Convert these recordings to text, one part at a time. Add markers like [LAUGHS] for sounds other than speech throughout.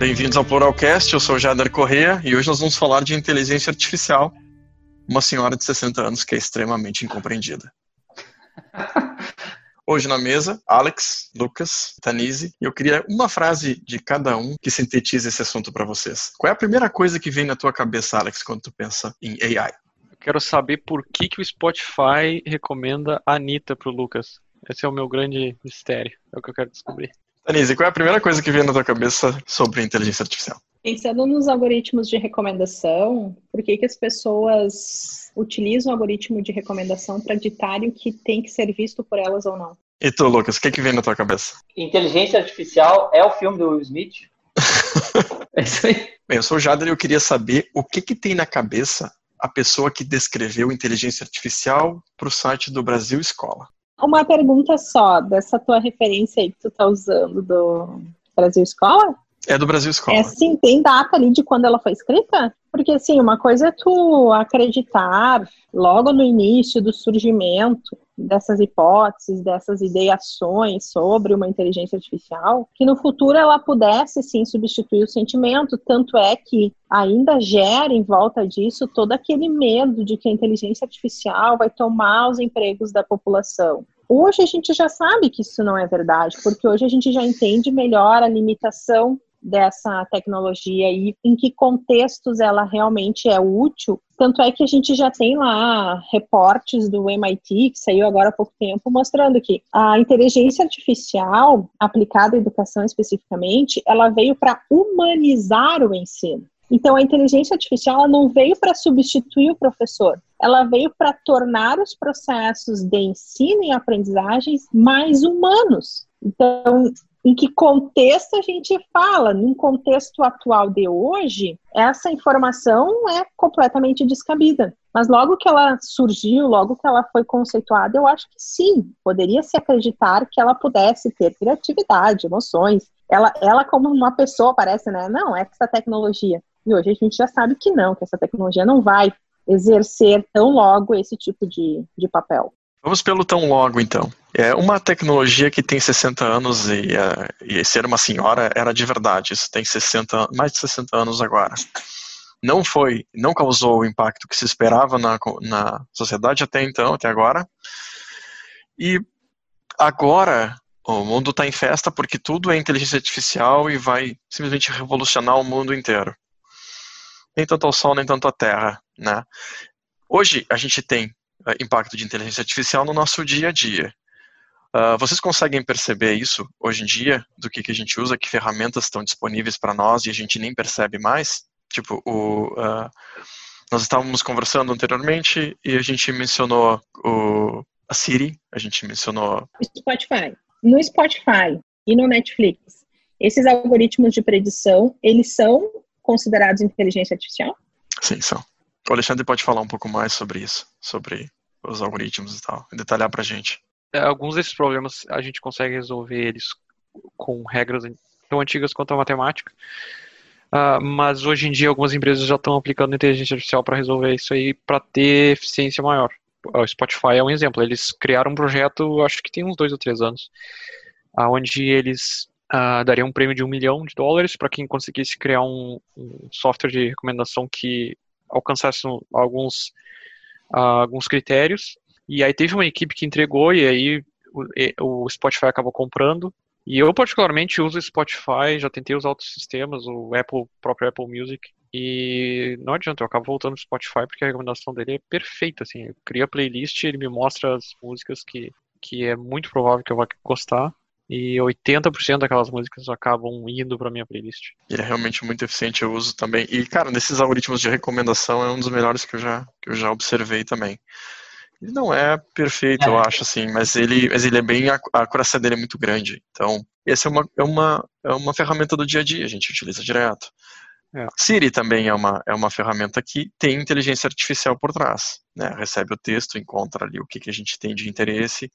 Bem-vindos ao Pluralcast, eu sou o Jader Corrêa e hoje nós vamos falar de inteligência artificial, uma senhora de 60 anos que é extremamente incompreendida. [LAUGHS] Hoje na mesa, Alex, Lucas, Tanise, e eu queria uma frase de cada um que sintetize esse assunto para vocês. Qual é a primeira coisa que vem na tua cabeça, Alex, quando tu pensa em AI? Eu quero saber por que, que o Spotify recomenda a Anitta pro Lucas. Esse é o meu grande mistério, é o que eu quero descobrir. Tanise, qual é a primeira coisa que vem na tua cabeça sobre inteligência artificial? Pensando nos algoritmos de recomendação, por que, que as pessoas utilizam o algoritmo de recomendação para ditar o que tem que ser visto por elas ou não? E tu, Lucas, o que, que vem na tua cabeça? Inteligência artificial é o filme do Will Smith? [LAUGHS] é isso aí. Bem, eu sou o Jader e eu queria saber o que, que tem na cabeça a pessoa que descreveu inteligência artificial para o site do Brasil Escola. Uma pergunta só, dessa tua referência aí que tu tá usando do Brasil Escola? É do Brasil Escola. É sim, tem data ali de quando ela foi escrita? Porque assim, uma coisa é tu acreditar logo no início do surgimento dessas hipóteses, dessas ideações sobre uma inteligência artificial, que no futuro ela pudesse sim substituir o sentimento, tanto é que ainda gera em volta disso todo aquele medo de que a inteligência artificial vai tomar os empregos da população. Hoje a gente já sabe que isso não é verdade, porque hoje a gente já entende melhor a limitação dessa tecnologia e em que contextos ela realmente é útil. Tanto é que a gente já tem lá reportes do MIT, que saiu agora há pouco tempo, mostrando que a inteligência artificial, aplicada à educação especificamente, ela veio para humanizar o ensino. Então, a inteligência artificial não veio para substituir o professor, ela veio para tornar os processos de ensino e aprendizagens mais humanos. Então, em que contexto a gente fala. Num contexto atual de hoje, essa informação é completamente descabida. Mas logo que ela surgiu, logo que ela foi conceituada, eu acho que sim, poderia se acreditar que ela pudesse ter criatividade, emoções. Ela, ela como uma pessoa parece, né? Não, é essa tecnologia. E hoje a gente já sabe que não, que essa tecnologia não vai exercer tão logo esse tipo de, de papel. Vamos pelo tão logo, então. É uma tecnologia que tem 60 anos e, uh, e, ser uma senhora era de verdade. Isso tem 60, mais de 60 anos agora. Não foi, não causou o impacto que se esperava na, na sociedade até então, até agora. E agora o mundo está em festa porque tudo é inteligência artificial e vai simplesmente revolucionar o mundo inteiro. Nem tanto ao Sol, nem tanto à Terra, né? Hoje a gente tem impacto de inteligência artificial no nosso dia a dia. Uh, vocês conseguem perceber isso hoje em dia, do que, que a gente usa, que ferramentas estão disponíveis para nós e a gente nem percebe mais? Tipo, o, uh, nós estávamos conversando anteriormente e a gente mencionou o, a Siri, a gente mencionou... Spotify. No Spotify e no Netflix, esses algoritmos de predição, eles são considerados inteligência artificial? Sim, são. O Alexandre pode falar um pouco mais sobre isso, sobre os algoritmos e tal, detalhar para a gente. É, alguns desses problemas a gente consegue resolver eles com regras tão antigas quanto a matemática, uh, mas hoje em dia algumas empresas já estão aplicando inteligência artificial para resolver isso aí para ter eficiência maior. O Spotify é um exemplo. Eles criaram um projeto, acho que tem uns dois ou três anos, onde eles uh, dariam um prêmio de um milhão de dólares para quem conseguisse criar um, um software de recomendação que alcançasse alguns, uh, alguns critérios. E aí teve uma equipe que entregou e aí o, o Spotify acabou comprando. E eu particularmente uso o Spotify, já tentei usar outros sistemas, o Apple, próprio Apple Music, e não adianta, eu acabo voltando pro Spotify porque a recomendação dele é perfeita, assim, eu crio a playlist, ele me mostra as músicas que, que é muito provável que eu vá gostar, e 80% daquelas músicas acabam indo para minha playlist. Ele é realmente muito eficiente, eu uso também. E, cara, nesses algoritmos de recomendação é um dos melhores que eu já, que eu já observei também. Ele não é perfeito, é. eu acho, assim, mas ele, mas ele é bem. A, a acuracia dele é muito grande. Então, essa é uma, é, uma, é uma ferramenta do dia a dia, a gente utiliza direto. É. Siri também é uma, é uma ferramenta que tem inteligência artificial por trás. Né, recebe o texto, encontra ali o que, que a gente tem de interesse,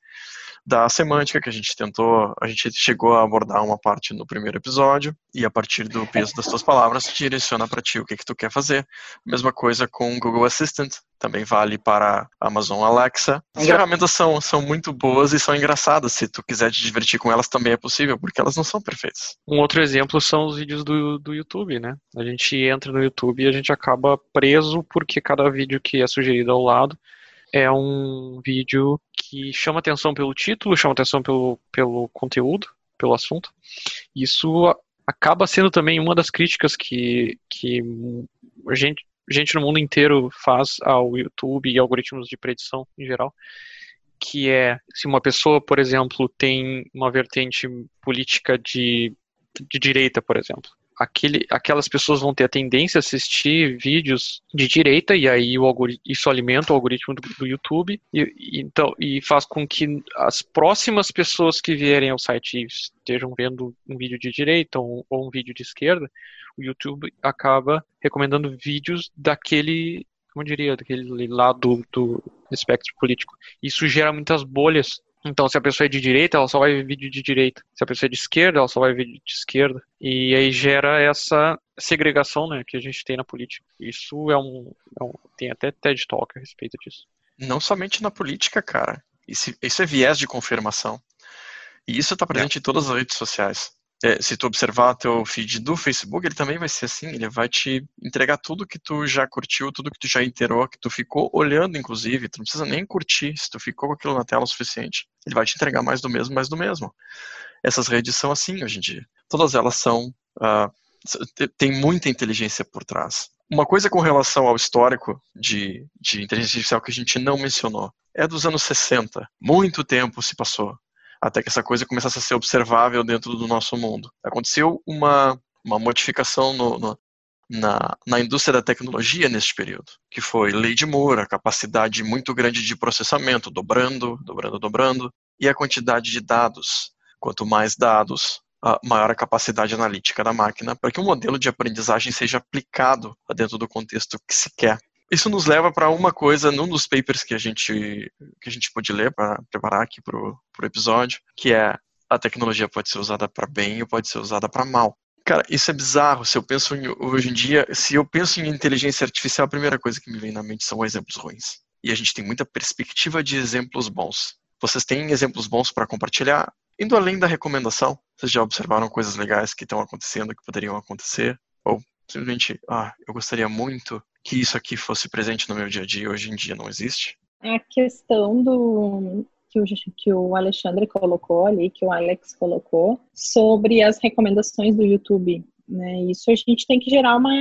da semântica que a gente tentou, a gente chegou a abordar uma parte no primeiro episódio e a partir do peso das tuas palavras direciona para ti o que que tu quer fazer. Mesma coisa com o Google Assistant, também vale para a Amazon Alexa. As ferramentas são, são muito boas e são engraçadas. Se tu quiser te divertir com elas, também é possível, porque elas não são perfeitas. Um outro exemplo são os vídeos do, do YouTube, né? A gente entra no YouTube e a gente acaba preso porque cada vídeo que é sugerido ao lado é um vídeo que chama atenção pelo título, chama atenção pelo, pelo conteúdo, pelo assunto. Isso acaba sendo também uma das críticas que, que gente, gente no mundo inteiro faz ao YouTube e algoritmos de predição em geral, que é se uma pessoa, por exemplo, tem uma vertente política de, de direita, por exemplo, aquele, aquelas pessoas vão ter a tendência a assistir vídeos de direita e aí o isso alimenta o algoritmo do, do YouTube e, e, então, e faz com que as próximas pessoas que vierem ao site estejam vendo um vídeo de direita ou, ou um vídeo de esquerda, o YouTube acaba recomendando vídeos daquele como eu diria, daquele lado do espectro político. Isso gera muitas bolhas então, se a pessoa é de direita, ela só vai ver vídeo de direita. Se a pessoa é de esquerda, ela só vai ver de esquerda. E aí gera essa segregação né, que a gente tem na política. Isso é um, é um Tem até TED Talk a respeito disso. Não somente na política, cara. Isso, isso é viés de confirmação. E isso está presente é. em todas as redes sociais é, se tu observar teu feed do Facebook, ele também vai ser assim, ele vai te entregar tudo que tu já curtiu, tudo que tu já interou, que tu ficou olhando, inclusive, tu não precisa nem curtir, se tu ficou com aquilo na tela o suficiente, ele vai te entregar mais do mesmo, mais do mesmo. Essas redes são assim hoje em dia. Todas elas são, uh, tem muita inteligência por trás. Uma coisa com relação ao histórico de, de inteligência artificial que a gente não mencionou, é dos anos 60. Muito tempo se passou até que essa coisa começasse a ser observável dentro do nosso mundo. Aconteceu uma, uma modificação no, no, na, na indústria da tecnologia neste período, que foi lei de Moore, a capacidade muito grande de processamento, dobrando, dobrando, dobrando, e a quantidade de dados. Quanto mais dados, maior a capacidade analítica da máquina para que o modelo de aprendizagem seja aplicado dentro do contexto que se quer. Isso nos leva para uma coisa num dos papers que a gente que a gente pôde ler para preparar aqui para o episódio, que é a tecnologia pode ser usada para bem ou pode ser usada para mal. Cara, isso é bizarro. Se eu penso em, hoje em dia, se eu penso em inteligência artificial, a primeira coisa que me vem na mente são exemplos ruins. E a gente tem muita perspectiva de exemplos bons. Vocês têm exemplos bons para compartilhar? Indo além da recomendação, vocês já observaram coisas legais que estão acontecendo, que poderiam acontecer? Ou simplesmente, ah, eu gostaria muito que isso aqui fosse presente no meu dia a dia, hoje em dia não existe? A questão do que o, que o Alexandre colocou ali, que o Alex colocou, sobre as recomendações do YouTube. Né? Isso a gente tem que gerar uma,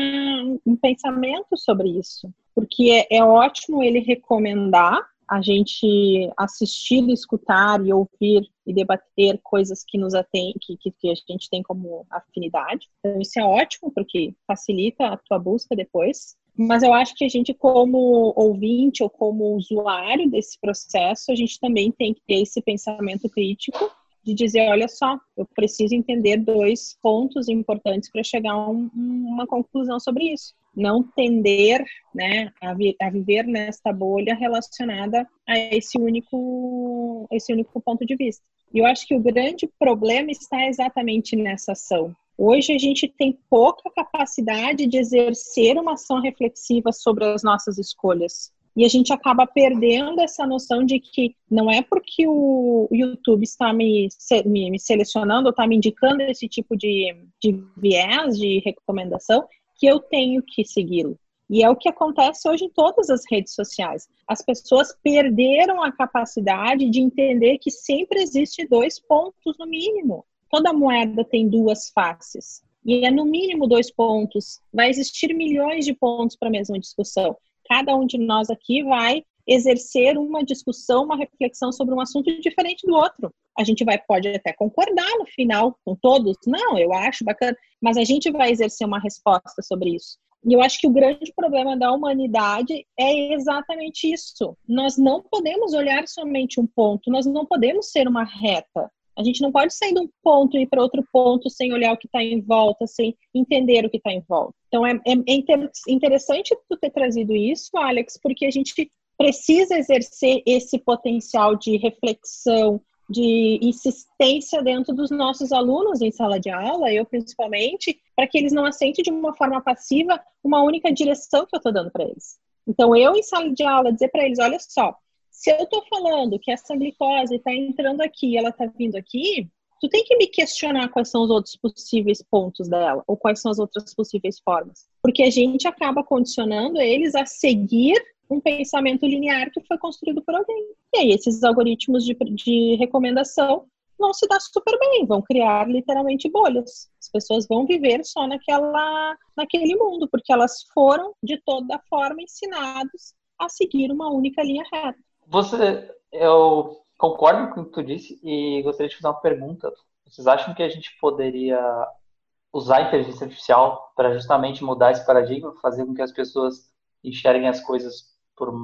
um pensamento sobre isso. Porque é, é ótimo ele recomendar a gente assistir, escutar e ouvir e debater coisas que nos que, que, que, a gente tem como afinidade. Então, isso é ótimo, porque facilita a tua busca depois. Mas eu acho que a gente, como ouvinte ou como usuário desse processo, a gente também tem que ter esse pensamento crítico de dizer, olha só, eu preciso entender dois pontos importantes para chegar a um, uma conclusão sobre isso. Não tender né, a, vi a, viver nesta bolha relacionada a esse único, esse único ponto de vista. E eu acho que o grande problema está exatamente nessa ação. Hoje a gente tem pouca capacidade de exercer uma ação reflexiva sobre as nossas escolhas. E a gente acaba perdendo essa noção de que não é porque o YouTube está me, me, me selecionando ou está me indicando esse tipo de, de viés de recomendação que eu tenho que segui-lo. E é o que acontece hoje em todas as redes sociais. As pessoas perderam a capacidade de entender que sempre existe dois pontos no mínimo toda moeda tem duas faces. E é no mínimo dois pontos. Vai existir milhões de pontos para a mesma discussão. Cada um de nós aqui vai exercer uma discussão, uma reflexão sobre um assunto diferente do outro. A gente vai pode até concordar no final com todos, não, eu acho bacana, mas a gente vai exercer uma resposta sobre isso. E eu acho que o grande problema da humanidade é exatamente isso. Nós não podemos olhar somente um ponto, nós não podemos ser uma reta. A gente não pode sair de um ponto e ir para outro ponto sem olhar o que está em volta, sem entender o que está em volta. Então é, é, é, interessante tu ter trazido isso, Alex, porque a gente precisa exercer esse potencial de reflexão, de insistência dentro dos nossos alunos em sala de aula, eu principalmente, para que eles não aceitem de uma forma passiva uma única direção que eu estou dando para eles. Então, eu em sala de aula dizer para eles, olha só, se eu estou falando que essa glicose está entrando aqui, ela está vindo aqui, tu tem que me questionar quais são os outros possíveis pontos dela, ou quais são as outras possíveis formas. Porque a gente acaba condicionando eles a seguir um pensamento linear que foi construído por alguém. E aí, esses algoritmos de, de recomendação vão se dar super bem, vão criar literalmente bolhas. As pessoas vão viver só naquela, naquele mundo, porque elas foram, de toda forma, ensinados a seguir uma única linha reta. Você, eu concordo com o que tu disse e gostaria de fazer uma pergunta. Vocês acham que a gente poderia usar a inteligência artificial para justamente mudar esse paradigma, fazer com que as pessoas enxerguem as coisas por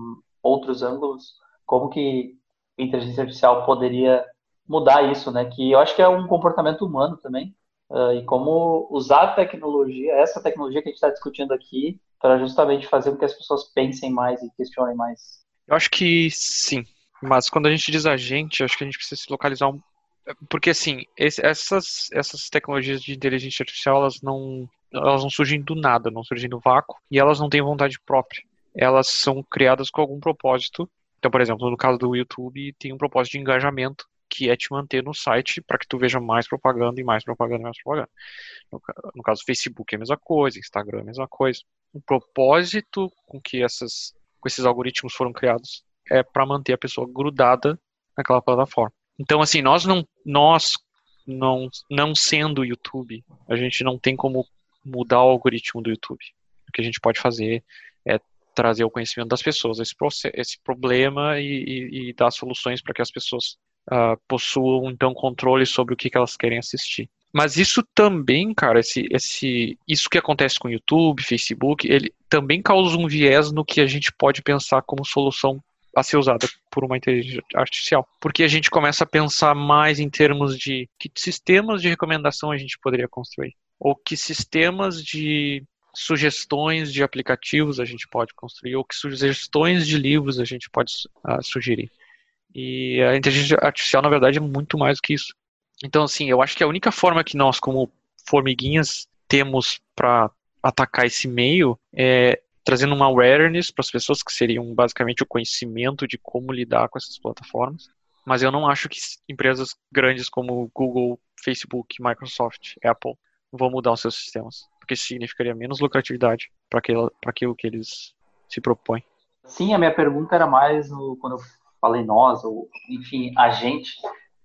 outros ângulos, como que a inteligência artificial poderia mudar isso, né? Que eu acho que é um comportamento humano também. Uh, e como usar a tecnologia, essa tecnologia que a gente está discutindo aqui, para justamente fazer com que as pessoas pensem mais e questionem mais. Eu acho que sim. Mas quando a gente diz a gente, acho que a gente precisa se localizar um. Porque assim, esse, essas, essas tecnologias de inteligência artificial, elas não, elas não surgem do nada, não surgem do vácuo, e elas não têm vontade própria elas são criadas com algum propósito. Então, por exemplo, no caso do YouTube, tem um propósito de engajamento, que é te manter no site para que tu veja mais propaganda e mais propaganda e mais propaganda. No, no caso do Facebook é a mesma coisa, Instagram é a mesma coisa. O propósito com que essas, com esses algoritmos foram criados é para manter a pessoa grudada naquela plataforma. Então, assim, nós não, nós não, não sendo YouTube, a gente não tem como mudar o algoritmo do YouTube. O que a gente pode fazer é trazer o conhecimento das pessoas esse, esse problema e, e, e, dar soluções para que as pessoas uh, possuam então controle sobre o que, que elas querem assistir. Mas isso também, cara, esse, esse, isso que acontece com YouTube, Facebook, ele também causa um viés no que a gente pode pensar como solução a ser usada por uma inteligência artificial. Porque a gente começa a pensar mais em termos de que sistemas de recomendação a gente poderia construir. Ou que sistemas de sugestões de aplicativos a gente pode construir, ou que sugestões de livros a gente pode uh, sugerir. E a inteligência artificial, na verdade, é muito mais do que isso. Então, assim, eu acho que a única forma que nós, como formiguinhas, temos para atacar esse meio é trazendo uma awareness para as pessoas, que seriam basicamente o conhecimento de como lidar com essas plataformas. Mas eu não acho que empresas grandes como Google, Facebook, Microsoft, Apple vão mudar os seus sistemas porque significaria menos lucratividade para aquilo que eles se propõem. Sim, a minha pergunta era mais no, quando eu falei nós, ou enfim, a gente,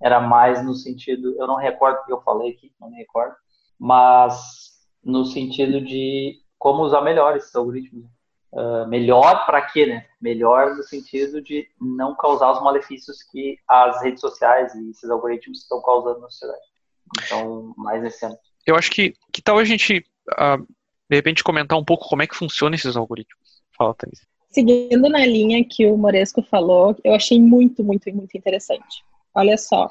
era mais no sentido, eu não recordo o que eu falei aqui, não me recordo, mas no sentido de como usar melhor esses algoritmos. Uh, melhor para quê, né? Melhor no sentido de não causar os malefícios que as redes sociais e esses algoritmos estão causando na sociedade. Então, mais nesse ano. Eu acho que que tal a gente uh, de repente comentar um pouco como é que funciona esses algoritmos. Fala, Thaís. Seguindo na linha que o Moresco falou, eu achei muito, muito, muito interessante. Olha só,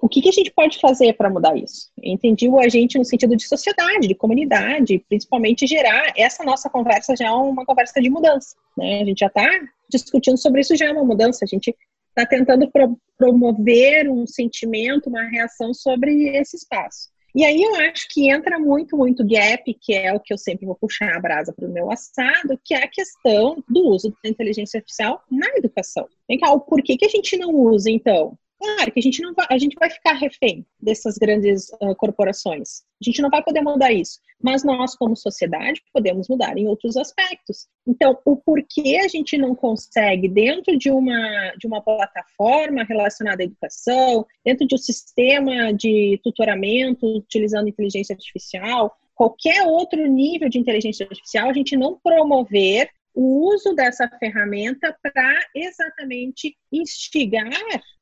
o que, que a gente pode fazer para mudar isso? Eu entendi o agente no sentido de sociedade, de comunidade, principalmente gerar essa nossa conversa já uma conversa de mudança. Né? A gente já está discutindo sobre isso já é uma mudança. A gente está tentando pro promover um sentimento, uma reação sobre esse espaço. E aí eu acho que entra muito, muito gap, que é o que eu sempre vou puxar a brasa para o meu assado, que é a questão do uso da inteligência artificial na educação. Vem cá, o porquê que a gente não usa, então? Claro que a gente não vai, a gente vai ficar refém dessas grandes uh, corporações. A gente não vai poder mudar isso, mas nós como sociedade podemos mudar em outros aspectos. Então, o porquê a gente não consegue dentro de uma de uma plataforma relacionada à educação, dentro de um sistema de tutoramento utilizando inteligência artificial, qualquer outro nível de inteligência artificial, a gente não promover o uso dessa ferramenta para exatamente instigar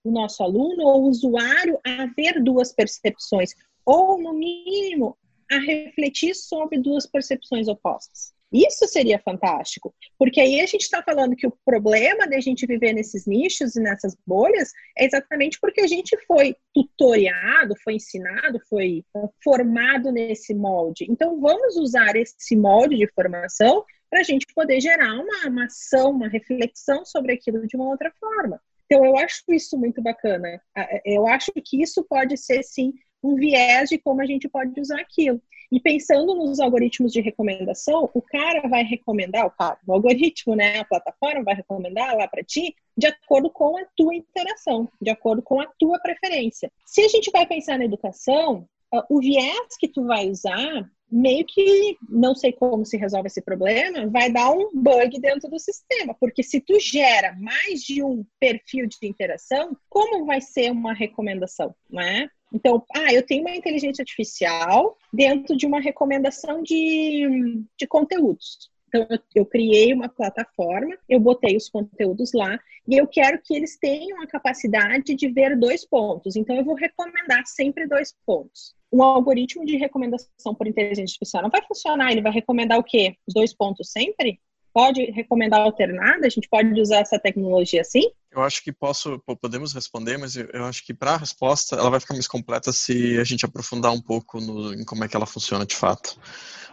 o nosso aluno ou usuário a ver duas percepções, ou, no mínimo, a refletir sobre duas percepções opostas. Isso seria fantástico, porque aí a gente está falando que o problema de a gente viver nesses nichos e nessas bolhas é exatamente porque a gente foi tutoriado, foi ensinado, foi formado nesse molde. Então, vamos usar esse molde de formação para a gente poder gerar uma, uma ação, uma reflexão sobre aquilo de uma outra forma. Então, eu acho isso muito bacana. Eu acho que isso pode ser, sim, um viés de como a gente pode usar aquilo. E pensando nos algoritmos de recomendação, o cara vai recomendar, o cara, o algoritmo, né, a plataforma vai recomendar lá para ti de acordo com a tua interação, de acordo com a tua preferência. Se a gente vai pensar na educação, ah, o viés que tu vai usar, meio que não sei como se resolve esse problema, vai dar um bug dentro do sistema, porque se tu gera mais de um perfil de interação, como vai ser uma recomendação, não é? Então, ah, eu tenho uma inteligência artificial dentro de uma recomendação de, de conteúdos. Então, eu, eu, criei uma plataforma, eu botei os conteúdos lá e eu quero que eles tenham a capacidade de ver dois pontos. Então, eu vou recomendar sempre dois pontos. Um algoritmo de recomendação por inteligência artificial não vai funcionar, ele vai recomendar o quê? Os dois pontos sempre? Pode recomendar alternada? A gente pode usar essa tecnologia assim? Eu acho que posso, podemos responder, mas eu acho que para a resposta ela vai ficar mais completa se a gente aprofundar um pouco no, em como é que ela funciona de fato.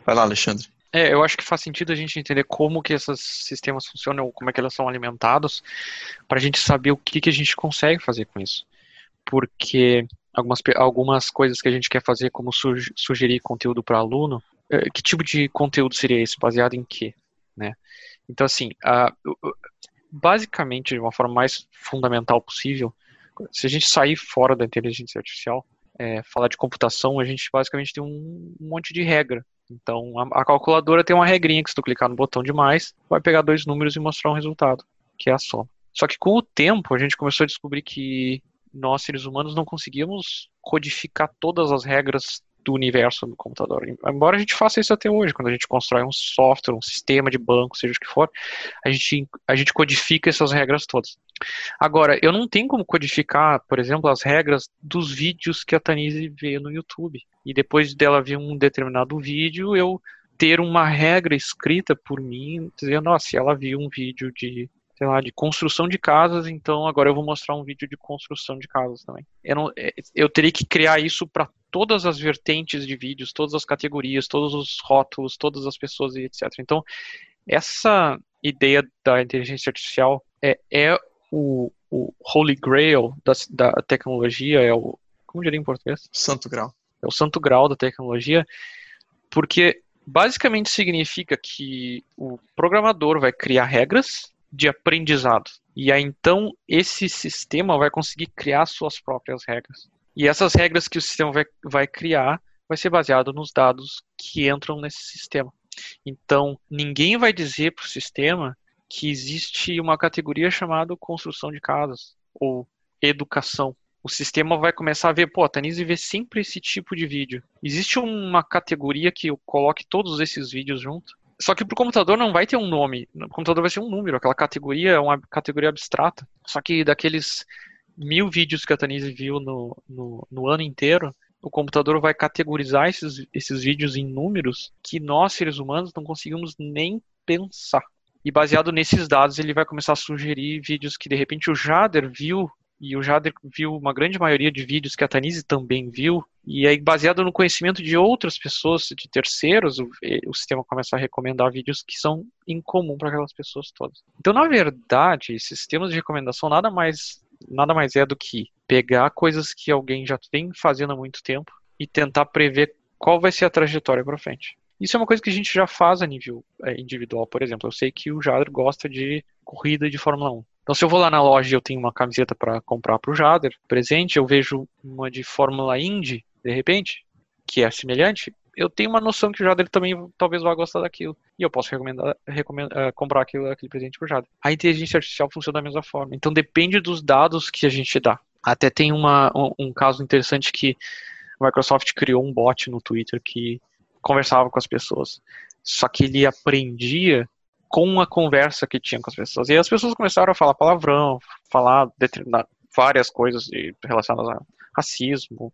Vai lá, Alexandre. É, eu acho que faz sentido a gente entender como que esses sistemas funcionam, como é que eles são alimentados, para a gente saber o que, que a gente consegue fazer com isso. Porque algumas, algumas coisas que a gente quer fazer, como sugerir conteúdo para aluno, é, que tipo de conteúdo seria esse? Baseado em quê? Né? Então, assim, basicamente, de uma forma mais fundamental possível, se a gente sair fora da inteligência artificial, é, falar de computação, a gente basicamente tem um monte de regra então, a, a, calculadora tem uma regrinha que se tu clicar no botão demais, vai pegar dois números e mostrar um resultado, que é a soma. Só que com o tempo, a gente começou a descobrir que nós, seres humanos, não conseguíamos codificar todas as regras do universo do computador. Embora a gente faça isso até hoje, quando a gente constrói um software, um sistema de banco, seja o que for, a gente, a gente codifica essas regras todas. Agora, eu não tenho como codificar, por exemplo, as regras dos vídeos que a Tanise vê no YouTube. E depois dela ver um determinado vídeo, eu ter uma regra escrita por mim, dizendo, ó, se ela viu um vídeo de sei lá, de construção de casas, então agora eu vou mostrar um vídeo de construção de casas também. Eu, não, é, eu teria que criar isso para todas as vertentes de vídeos, todas as categorias, todos os rótulos, todas as pessoas e etc. Então, essa ideia da inteligência artificial é, é o, o holy grail da, da tecnologia, é o, como diria em português? Santo grau. É o santo grau da tecnologia, porque basicamente significa que o programador vai criar regras de aprendizado. E aí então esse sistema vai conseguir criar suas próprias regras. E essas regras que o sistema vai, vai criar vai ser baseado nos dados que entram nesse sistema. Então, ninguém vai dizer para o sistema que existe uma categoria chamada construção de casas ou educação. O sistema vai começar a ver, pô, a Tanise vê sempre esse tipo de vídeo. Existe uma categoria que eu coloque todos esses vídeos junto? Só que para o computador não vai ter um nome. O computador vai ser um número. Aquela categoria é uma categoria abstrata. Só que daqueles mil vídeos que a Tanise viu no, no, no, ano inteiro, o computador vai categorizar esses, esses vídeos em números que nós, seres humanos, não conseguimos nem pensar. E baseado nesses dados, ele vai começar a sugerir vídeos que de repente o Jader viu e o Jader viu uma grande maioria de vídeos que a Tanise também viu, e aí baseado no conhecimento de outras pessoas, de terceiros, o, o sistema começa a recomendar vídeos que são incomum para aquelas pessoas todas. Então, na verdade, sistemas de recomendação nada mais nada mais é do que pegar coisas que alguém já tem fazendo há muito tempo e tentar prever qual vai ser a trajetória para frente. Isso é uma coisa que a gente já faz a nível é, individual, por exemplo. Eu sei que o Jader gosta de corrida de Fórmula 1. Então, se eu vou lá na loja e eu tenho uma camiseta para comprar para o Jader, presente, eu vejo uma de Fórmula Indy, de repente, que é semelhante, eu tenho uma noção que o Jader também talvez vá gostar daquilo. E eu posso recomendar, recomendar uh, comprar aquilo, aquele presente pro Jader. A inteligência artificial funciona da mesma forma. Então depende dos dados que a gente dá. Até tem uma, um, um caso interessante que a Microsoft criou um bot no Twitter que conversava com as pessoas. Só que ele aprendia com a conversa que tinha com as pessoas. E as pessoas começaram a falar palavrão, falar várias coisas relacionadas a racismo,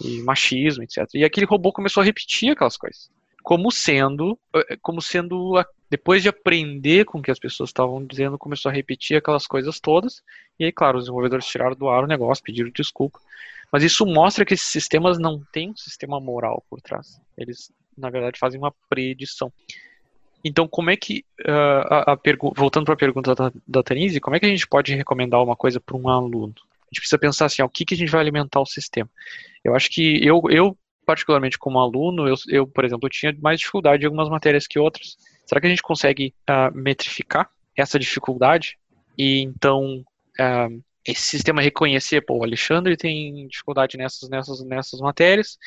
e machismo, etc. E aquele robô começou a repetir aquelas coisas, como sendo, eh, como sendo depois de aprender com o que as pessoas estavam dizendo, começou a repetir aquelas coisas todas. E aí, claro, os desenvolvedores tiraram do ar o negócio, pediram desculpa. Mas isso mostra que esses sistemas não têm um sistema moral por trás. Eles, na verdade, fazem uma predição. Então, como é que, uh, a, a voltando para a pergunta da, da Tanise, como é que a gente pode recomendar uma coisa para um aluno? A gente precisa pensar assim, ó, o que, que a gente vai alimentar o sistema? Eu acho que eu, eu particularmente como aluno, eu, eu, por exemplo, tinha mais dificuldade em algumas matérias que outras. Será que a gente consegue uh, metrificar essa dificuldade e então uh, esse sistema reconhecer, pô, o Alexandre tem dificuldade nessas, nessas, nessas matérias,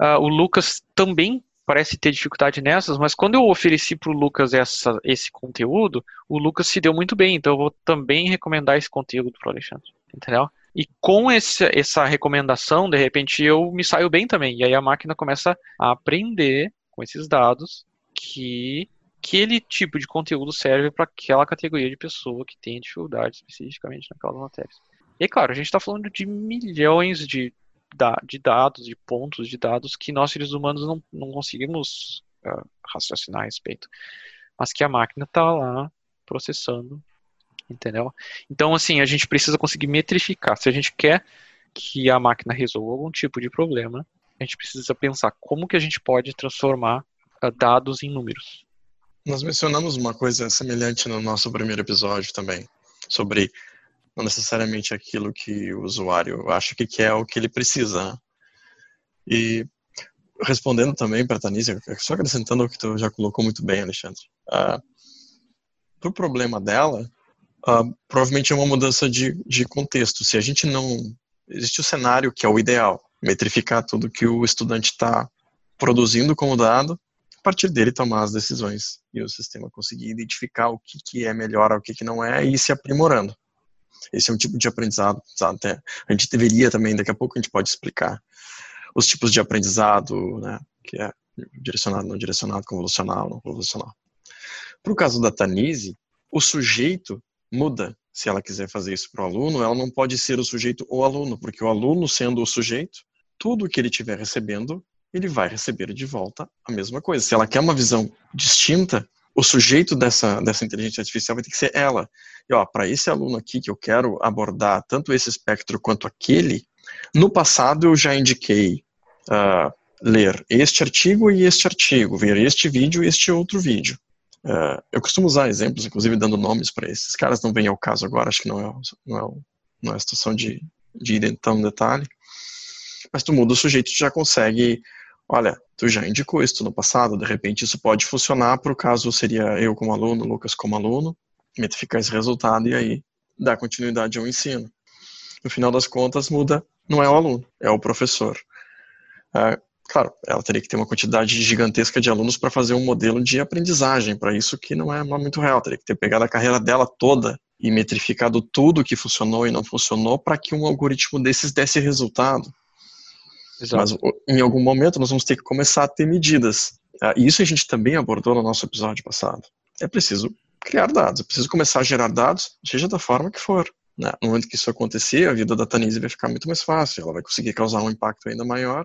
uh, o Lucas também parece ter dificuldade nessas, mas quando eu ofereci para o Lucas essa, esse conteúdo, o Lucas se deu muito bem, então eu vou também recomendar esse conteúdo para o Alexandre, entendeu? E com esse, essa recomendação, de repente eu me saio bem também, e aí a máquina começa a aprender com esses dados que aquele tipo de conteúdo serve para aquela categoria de pessoa que tem dificuldade especificamente naquelas matérias. E claro, a gente está falando de milhões de de dados, de pontos de dados que nós seres humanos não, não conseguimos uh, raciocinar a respeito, mas que a máquina está lá processando, entendeu? Então, assim, a gente precisa conseguir metrificar. Se a gente quer que a máquina resolva algum tipo de problema, a gente precisa pensar como que a gente pode transformar uh, dados em números. Nós mencionamos uma coisa semelhante no nosso primeiro episódio também, sobre não necessariamente aquilo que o usuário acha que quer ou que ele precisa. Né? E respondendo também para a Tanísia, só acrescentando o que tu já colocou muito bem, Alexandre. Uh, para o problema dela, uh, provavelmente é uma mudança de, de contexto. Se a gente não. Existe o cenário que é o ideal, metrificar tudo que o estudante está produzindo como dado, a partir dele tomar as decisões e o sistema conseguir identificar o que, que é melhor, o que, que não é e ir se aprimorando. Esse é um tipo de aprendizado. Até a gente deveria também, daqui a pouco a gente pode explicar os tipos de aprendizado, né, que é direcionado, não direcionado, convolucional, não convolucional. Para o caso da Tanise, o sujeito muda. Se ela quiser fazer isso para o aluno, ela não pode ser o sujeito ou aluno, porque o aluno sendo o sujeito, tudo que ele estiver recebendo, ele vai receber de volta a mesma coisa. Se ela quer uma visão distinta, o sujeito dessa, dessa inteligência artificial vai ter que ser ela. E ó, para esse aluno aqui que eu quero abordar tanto esse espectro quanto aquele, no passado eu já indiquei uh, ler este artigo e este artigo, ver este vídeo e este outro vídeo. Uh, eu costumo usar exemplos, inclusive dando nomes para esses caras, não vem ao caso agora, acho que não é, não é, não é a situação de, de ir tão detalhe. Mas tu muda o sujeito, já consegue olha, tu já indicou isso no passado, de repente isso pode funcionar, para o caso seria eu como aluno, Lucas como aluno, metrificar esse resultado e aí dar continuidade ao ensino. No final das contas, muda, não é o aluno, é o professor. É, claro, ela teria que ter uma quantidade gigantesca de alunos para fazer um modelo de aprendizagem, para isso que é, não é muito real, teria que ter pegado a carreira dela toda e metrificado tudo que funcionou e não funcionou para que um algoritmo desses desse resultado. Exato. Mas em algum momento nós vamos ter que começar a ter medidas. Ah, e isso a gente também abordou no nosso episódio passado. É preciso criar dados, é preciso começar a gerar dados, seja da forma que for. Né? No momento que isso acontecer, a vida da Tanise vai ficar muito mais fácil, ela vai conseguir causar um impacto ainda maior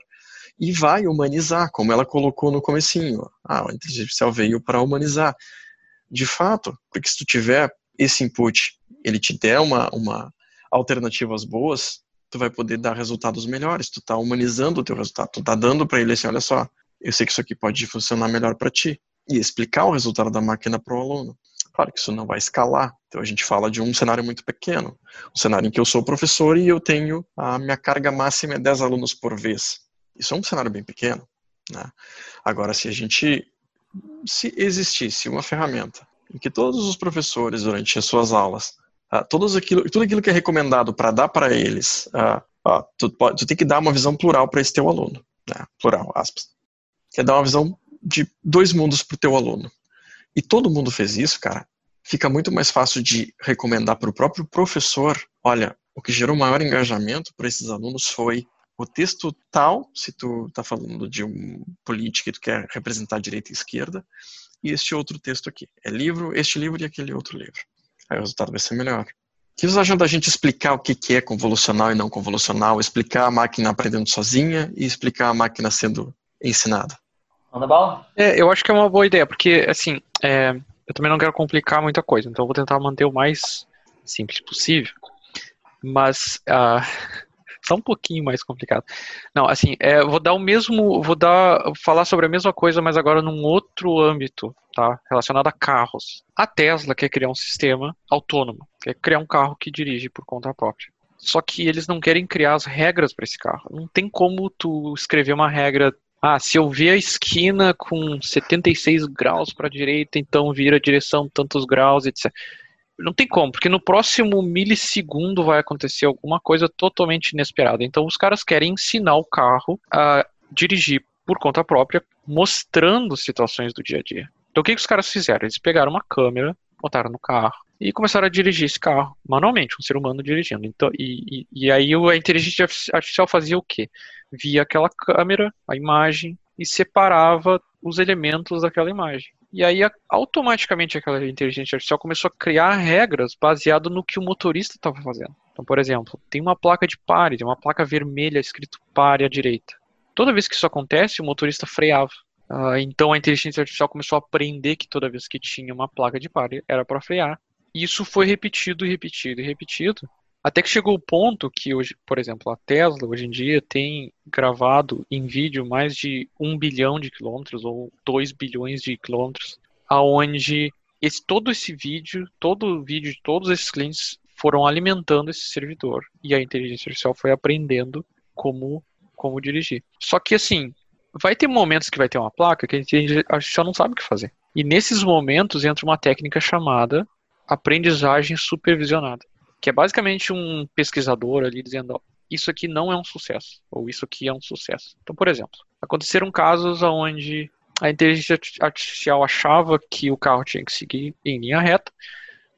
e vai humanizar, como ela colocou no comecinho. Ah, a inteligência artificial veio para humanizar. De fato, porque se tu tiver esse input, ele te der uma, uma alternativas boas, tu vai poder dar resultados melhores, tu tá humanizando o teu resultado, tu tá dando para ele assim, olha só, eu sei que isso aqui pode funcionar melhor para ti e explicar o resultado da máquina para o aluno. Claro que isso não vai escalar, então a gente fala de um cenário muito pequeno, um cenário em que eu sou professor e eu tenho a minha carga máxima é 10 alunos por vez. Isso é um cenário bem pequeno. Né? Agora, se a gente, se existisse uma ferramenta em que todos os professores durante as suas aulas Uh, todos aquilo, tudo aquilo que é recomendado para dar para eles, uh, tu, tu, tem que dar uma visão plural para esse teu aluno, né? plural, aspas. Quer dar uma visão de dois mundos para o teu aluno. E todo mundo fez isso, cara. Fica muito mais fácil de recomendar para o próprio professor. Olha, o que gerou maior engajamento para esses alunos foi o texto tal, se tu está falando de um político que tu quer representar direita e esquerda, e este outro texto aqui. É livro, este livro e aquele outro livro aí o resultado vai ser melhor. O que vocês acham da gente explicar o que é convolucional e não convolucional, explicar a máquina aprendendo sozinha e explicar a máquina sendo ensinada? Manda bala? É, eu acho que é uma boa ideia, porque, assim, é, eu também não quero complicar muita coisa, então eu vou tentar manter o mais simples possível. Mas, uh, só um pouquinho mais complicado. Não, assim, é, vou dar o mesmo, vou dar, falar sobre a mesma coisa, mas agora num outro âmbito, tá? Relacionado a carros. A Tesla quer criar um sistema autônomo, quer criar um carro que dirige por conta própria. Só que eles não querem criar as regras para esse carro. Não tem como tu escrever uma regra ah, se eu ver a esquina com 76 graus para a direita, então vira a direção tantos graus, etc. Não tem como, porque no próximo milissegundo vai acontecer alguma coisa totalmente inesperada. Então os caras querem ensinar o carro a dirigir por conta própria, mostrando situações do dia a dia. Então o que, que os caras fizeram? Eles pegaram uma câmera, botaram no carro e começaram a dirigir esse carro manualmente, um ser humano dirigindo. Então, e, e, e aí a inteligência artificial fazia o quê? Via aquela câmera, a imagem, e separava os elementos daquela imagem. E aí, automaticamente, aquela inteligência artificial começou a criar regras baseado no que o motorista estava fazendo. Então, por exemplo, tem uma placa de pare, tem uma placa vermelha escrito pare à direita. Toda vez que isso acontece, o motorista freava. Uh, então, a inteligência artificial começou a aprender que toda vez que tinha uma placa de pare, era para frear. Isso foi repetido repetido e repetido. Até que chegou o ponto que hoje, por exemplo, a Tesla hoje em dia tem gravado em vídeo mais de um bilhão de quilômetros ou dois bilhões de quilômetros, aonde esse, todo esse vídeo, todo o vídeo de todos esses clientes foram alimentando esse servidor e a inteligência artificial foi aprendendo como como dirigir. Só que assim, vai ter momentos que vai ter uma placa que a inteligência artificial não sabe o que fazer. E nesses momentos entra uma técnica chamada aprendizagem supervisionada que é basicamente um pesquisador ali dizendo, isso aqui não é um sucesso, ou isso aqui é um sucesso. Então, por exemplo, aconteceram casos onde a inteligência artificial achava que o carro tinha que seguir em linha reta,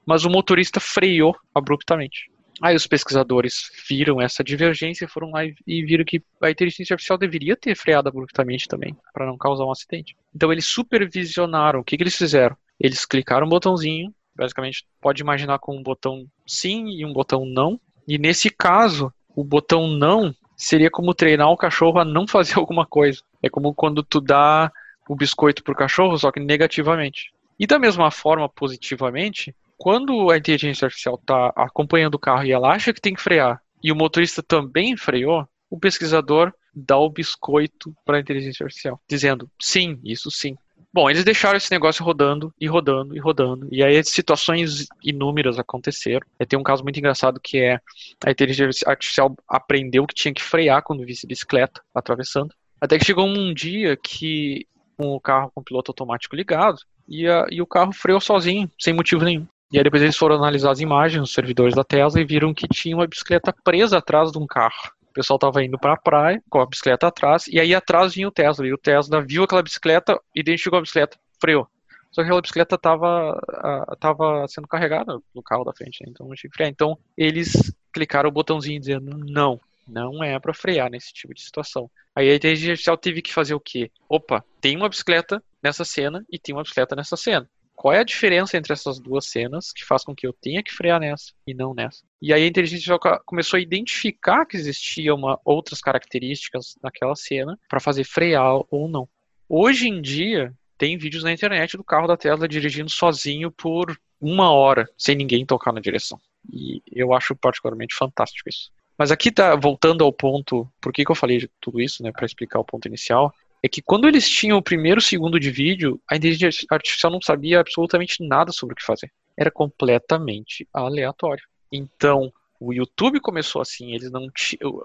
mas o motorista freou abruptamente. Aí os pesquisadores viram essa divergência, foram lá e viram que a inteligência artificial deveria ter freado abruptamente também, para não causar um acidente. Então eles supervisionaram. O que, que eles fizeram? Eles clicaram no botãozinho, Basicamente, pode imaginar com um botão sim e um botão não. E nesse caso, o botão não seria como treinar o cachorro a não fazer [LAUGHS] alguma coisa. É como quando tu dá o biscoito pro cachorro, só que negativamente. E da mesma forma, positivamente, quando a inteligência artificial está acompanhando o carro e ela acha que tem que frear, e o motorista também freou, o pesquisador dá o biscoito para a inteligência artificial, dizendo sim, isso sim. Bom, eles deixaram esse negócio rodando e rodando e rodando. E aí situações inúmeras aconteceram. E tem um caso muito engraçado que é a inteligência artificial aprendeu que tinha que frear quando visse bicicleta atravessando. Até que chegou um dia que o carro com piloto automático ligado e, a, e o carro freou sozinho, sem motivo nenhum. E aí depois eles foram analisar as imagens nos servidores da Tesla e viram que tinha uma bicicleta presa atrás de um carro. O pessoal tava indo para a praia com a bicicleta atrás, e aí atrás vinha o Tesla. E o Tesla viu aquela bicicleta, identificou a bicicleta, freou. Só que aquela bicicleta estava tava sendo carregada no carro da frente, né? então não tinha que frear. Então eles clicaram o botãozinho dizendo não, não é para frear nesse tipo de situação. Aí a inteligência artificial teve que fazer o quê? Opa, tem uma bicicleta nessa cena e tem uma bicicleta nessa cena qual é a diferença entre essas duas cenas que faz com que eu tenha que frear nessa e não nessa. E aí a inteligência artificial começou a identificar que existiam outras características naquela cena para fazer frear ou não. Hoje em dia, tem vídeos na internet do carro da Tesla dirigindo sozinho por uma hora, sem ninguém tocar na direção. E eu acho particularmente fantástico isso. Mas aqui tá voltando ao ponto, por que, que eu falei de tudo isso, né, para explicar o ponto inicial, é que quando eles tinham o primeiro segundo de vídeo, a inteligência artificial não sabia absolutamente nada sobre o que fazer. Era completamente aleatório. Então, o YouTube começou assim, eles não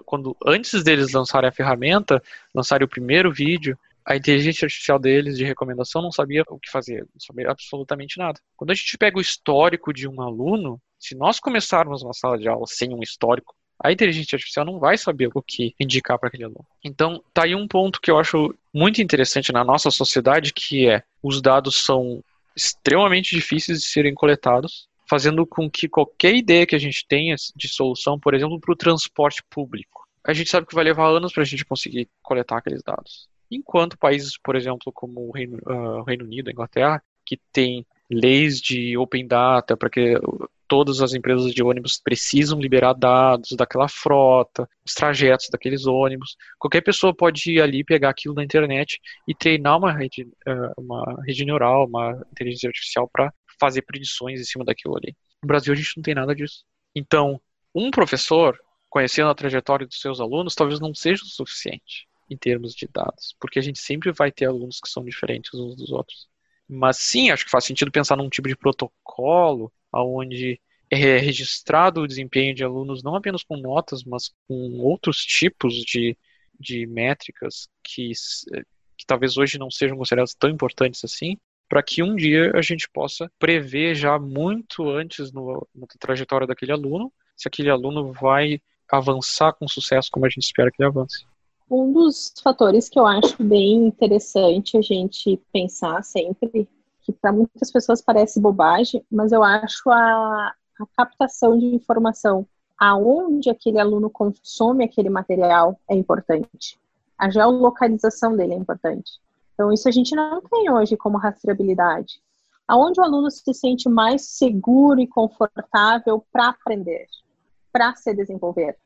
quando antes deles lançarem a ferramenta, lançarem o primeiro vídeo, a inteligência artificial deles de recomendação não sabia o que fazer, não sabia absolutamente nada. Quando a gente pega o histórico de um aluno, se nós começarmos uma sala de aula sem um histórico a inteligência artificial não vai saber o que indicar para aquele aluno. Então, tá aí um ponto que eu acho muito interessante na nossa sociedade, que é os dados são extremamente difíceis de serem coletados, fazendo com que qualquer ideia que a gente tenha de solução, por exemplo, para o transporte público, a gente sabe que vai levar anos para a gente conseguir coletar aqueles dados. Enquanto países, por exemplo, como o Reino, uh, Reino Unido, a Inglaterra, que tem leis de open data para que todas as empresas de ônibus precisam liberar dados daquela frota, os trajetos daqueles ônibus. Qualquer pessoa pode ir ali, pegar aquilo na internet e treinar uma rede, eh, uma rede neural, uma inteligência artificial para fazer predições em cima daquilo ali. No Brasil a gente não tem nada disso. Então, um professor conhecendo a trajetória dos seus alunos, talvez não seja o suficiente em termos de dados, porque a gente sempre vai ter alunos que são diferentes uns dos outros. Mas sim, acho que faz sentido pensar num tipo de protocolo onde é registrado o desempenho de alunos não apenas com notas, mas com outros tipos de, de métricas que, que talvez hoje não sejam consideradas tão importantes assim, para que um dia a gente possa prever já muito antes no, na trajetória daquele aluno se aquele aluno vai avançar com sucesso como a gente espera que ele avance. Um dos fatores que eu acho bem interessante a gente pensar sempre, que para muitas pessoas parece bobagem, mas eu acho a, a captação de informação, aonde aquele aluno consome aquele material é importante. A geolocalização dele é importante. Então, isso a gente não tem hoje como rastreabilidade. Aonde o aluno se sente mais seguro e confortável para aprender, para se desenvolver.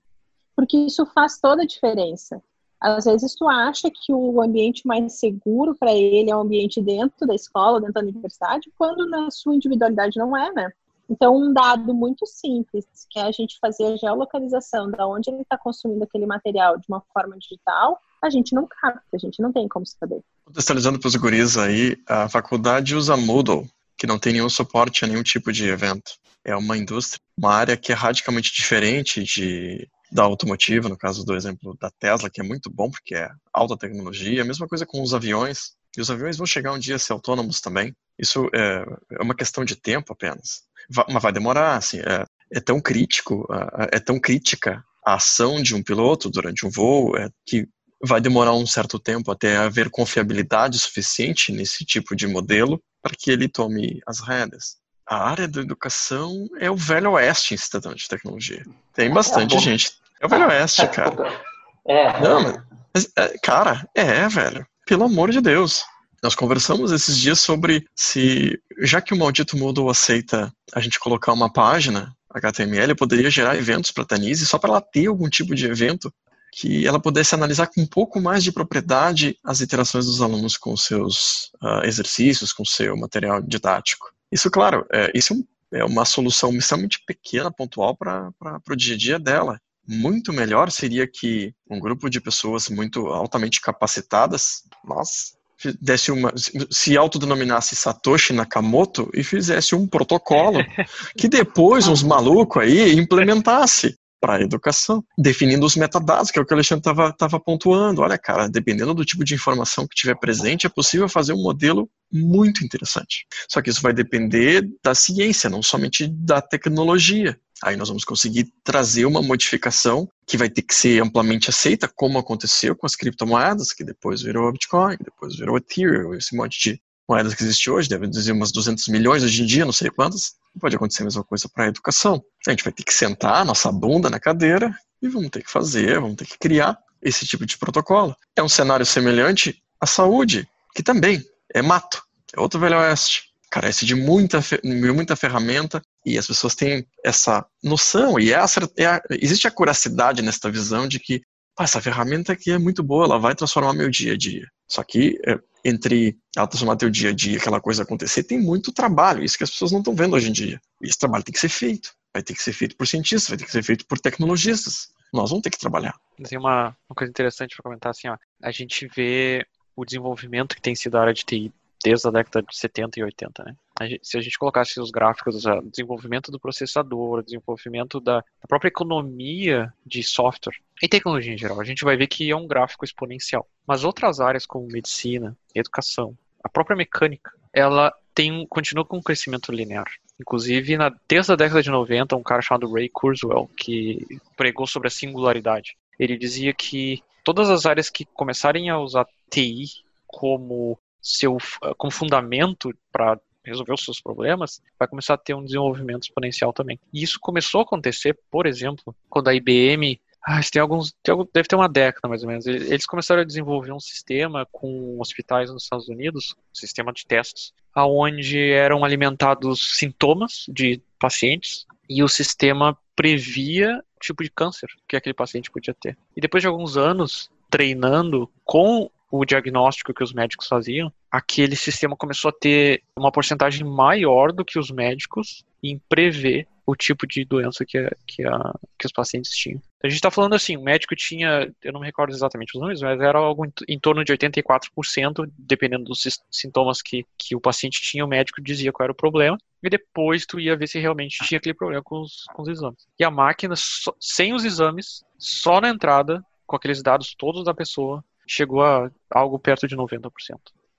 Porque isso faz toda a diferença. Às vezes tu acha que o ambiente mais seguro para ele é o ambiente dentro da escola, dentro da universidade, quando na sua individualidade não é, né? Então, um dado muito simples, que é a gente fazer a geolocalização da onde ele está consumindo aquele material de uma forma digital, a gente não capta, a gente não tem como saber. Contextualizando para os guris aí, a faculdade usa Moodle, que não tem nenhum suporte a nenhum tipo de evento. É uma indústria, uma área que é radicalmente diferente de da automotiva, no caso do exemplo da Tesla, que é muito bom porque é alta tecnologia, a mesma coisa com os aviões, e os aviões vão chegar um dia a ser autônomos também. Isso é, é uma questão de tempo apenas. Mas vai demorar, assim, é, é tão crítico, é, tão crítica a ação de um piloto durante um voo, é, que vai demorar um certo tempo até haver confiabilidade suficiente nesse tipo de modelo para que ele tome as rédeas a área da educação é o velho oeste em se tratando de tecnologia. Tem é, bastante gente. É o velho oeste, [LAUGHS] cara. É. Não, mas, é, cara, é, velho. Pelo amor de Deus. Nós conversamos esses dias sobre se, já que o maldito Moodle aceita a gente colocar uma página HTML, poderia gerar eventos para a Tanise só para ela ter algum tipo de evento que ela pudesse analisar com um pouco mais de propriedade as interações dos alunos com seus uh, exercícios, com seu material didático. Isso, claro, é, isso é uma solução extremamente pequena, pontual para o dia a dia dela. Muito melhor seria que um grupo de pessoas muito altamente capacitadas, nós, desse uma, se autodenominasse Satoshi Nakamoto e fizesse um protocolo [LAUGHS] que depois uns malucos aí implementasse para a educação, definindo os metadados, que é o que o Alexandre estava pontuando. Olha, cara, dependendo do tipo de informação que tiver presente, é possível fazer um modelo muito interessante. Só que isso vai depender da ciência, não somente da tecnologia. Aí nós vamos conseguir trazer uma modificação que vai ter que ser amplamente aceita, como aconteceu com as criptomoedas, que depois virou o Bitcoin, depois virou Ethereum, esse monte de moedas que existe hoje, deve dizer umas 200 milhões hoje em dia, não sei quantas. Pode acontecer a mesma coisa para a educação. A gente vai ter que sentar nossa bunda na cadeira e vamos ter que fazer, vamos ter que criar esse tipo de protocolo. É um cenário semelhante à saúde, que também é mato, é outro velho oeste. Carece de muita, muita ferramenta e as pessoas têm essa noção e é a, é a, existe a curacidade nesta visão de que essa ferramenta aqui é muito boa, ela vai transformar meu dia a dia. Só que é, entre ela transformar teu dia a dia, aquela coisa acontecer, tem muito trabalho, isso que as pessoas não estão vendo hoje em dia. E esse trabalho tem que ser feito. Vai ter que ser feito por cientistas, vai ter que ser feito por tecnologistas. Nós vamos ter que trabalhar. Tem uma, uma coisa interessante para comentar assim, ó. A gente vê o desenvolvimento que tem sido a área de TI desde a década de 70 e 80, né? Se a gente colocasse os gráficos, o desenvolvimento do processador, desenvolvimento da, da, própria economia de software e tecnologia em geral, a gente vai ver que é um gráfico exponencial. Mas outras áreas como medicina, educação, a própria mecânica, ela tem continua com um crescimento linear. Inclusive, na, desde a década de 90, um cara chamado Ray Kurzweil, que pregou sobre a singularidade, ele dizia que todas as áreas que começarem a usar TI como seu como fundamento para resolver os seus problemas, vai começar a ter um desenvolvimento exponencial também. E isso começou a acontecer, por exemplo, quando a IBM ah, tem alguns, tem, deve ter uma década mais ou menos. Eles começaram a desenvolver um sistema com hospitais nos Estados Unidos, um sistema de testes, aonde eram alimentados sintomas de pacientes e o sistema previa o tipo de câncer que aquele paciente podia ter. E depois de alguns anos treinando com o diagnóstico que os médicos faziam, aquele sistema começou a ter uma porcentagem maior do que os médicos em prever o tipo de doença que, que, a, que os pacientes tinham. A gente está falando assim, o médico tinha, eu não me recordo exatamente os números, mas era algo em, em torno de 84%, dependendo dos sintomas que, que o paciente tinha, o médico dizia qual era o problema, e depois tu ia ver se realmente tinha aquele problema com os, com os exames. E a máquina, sem os exames, só na entrada, com aqueles dados todos da pessoa, chegou a algo perto de 90%.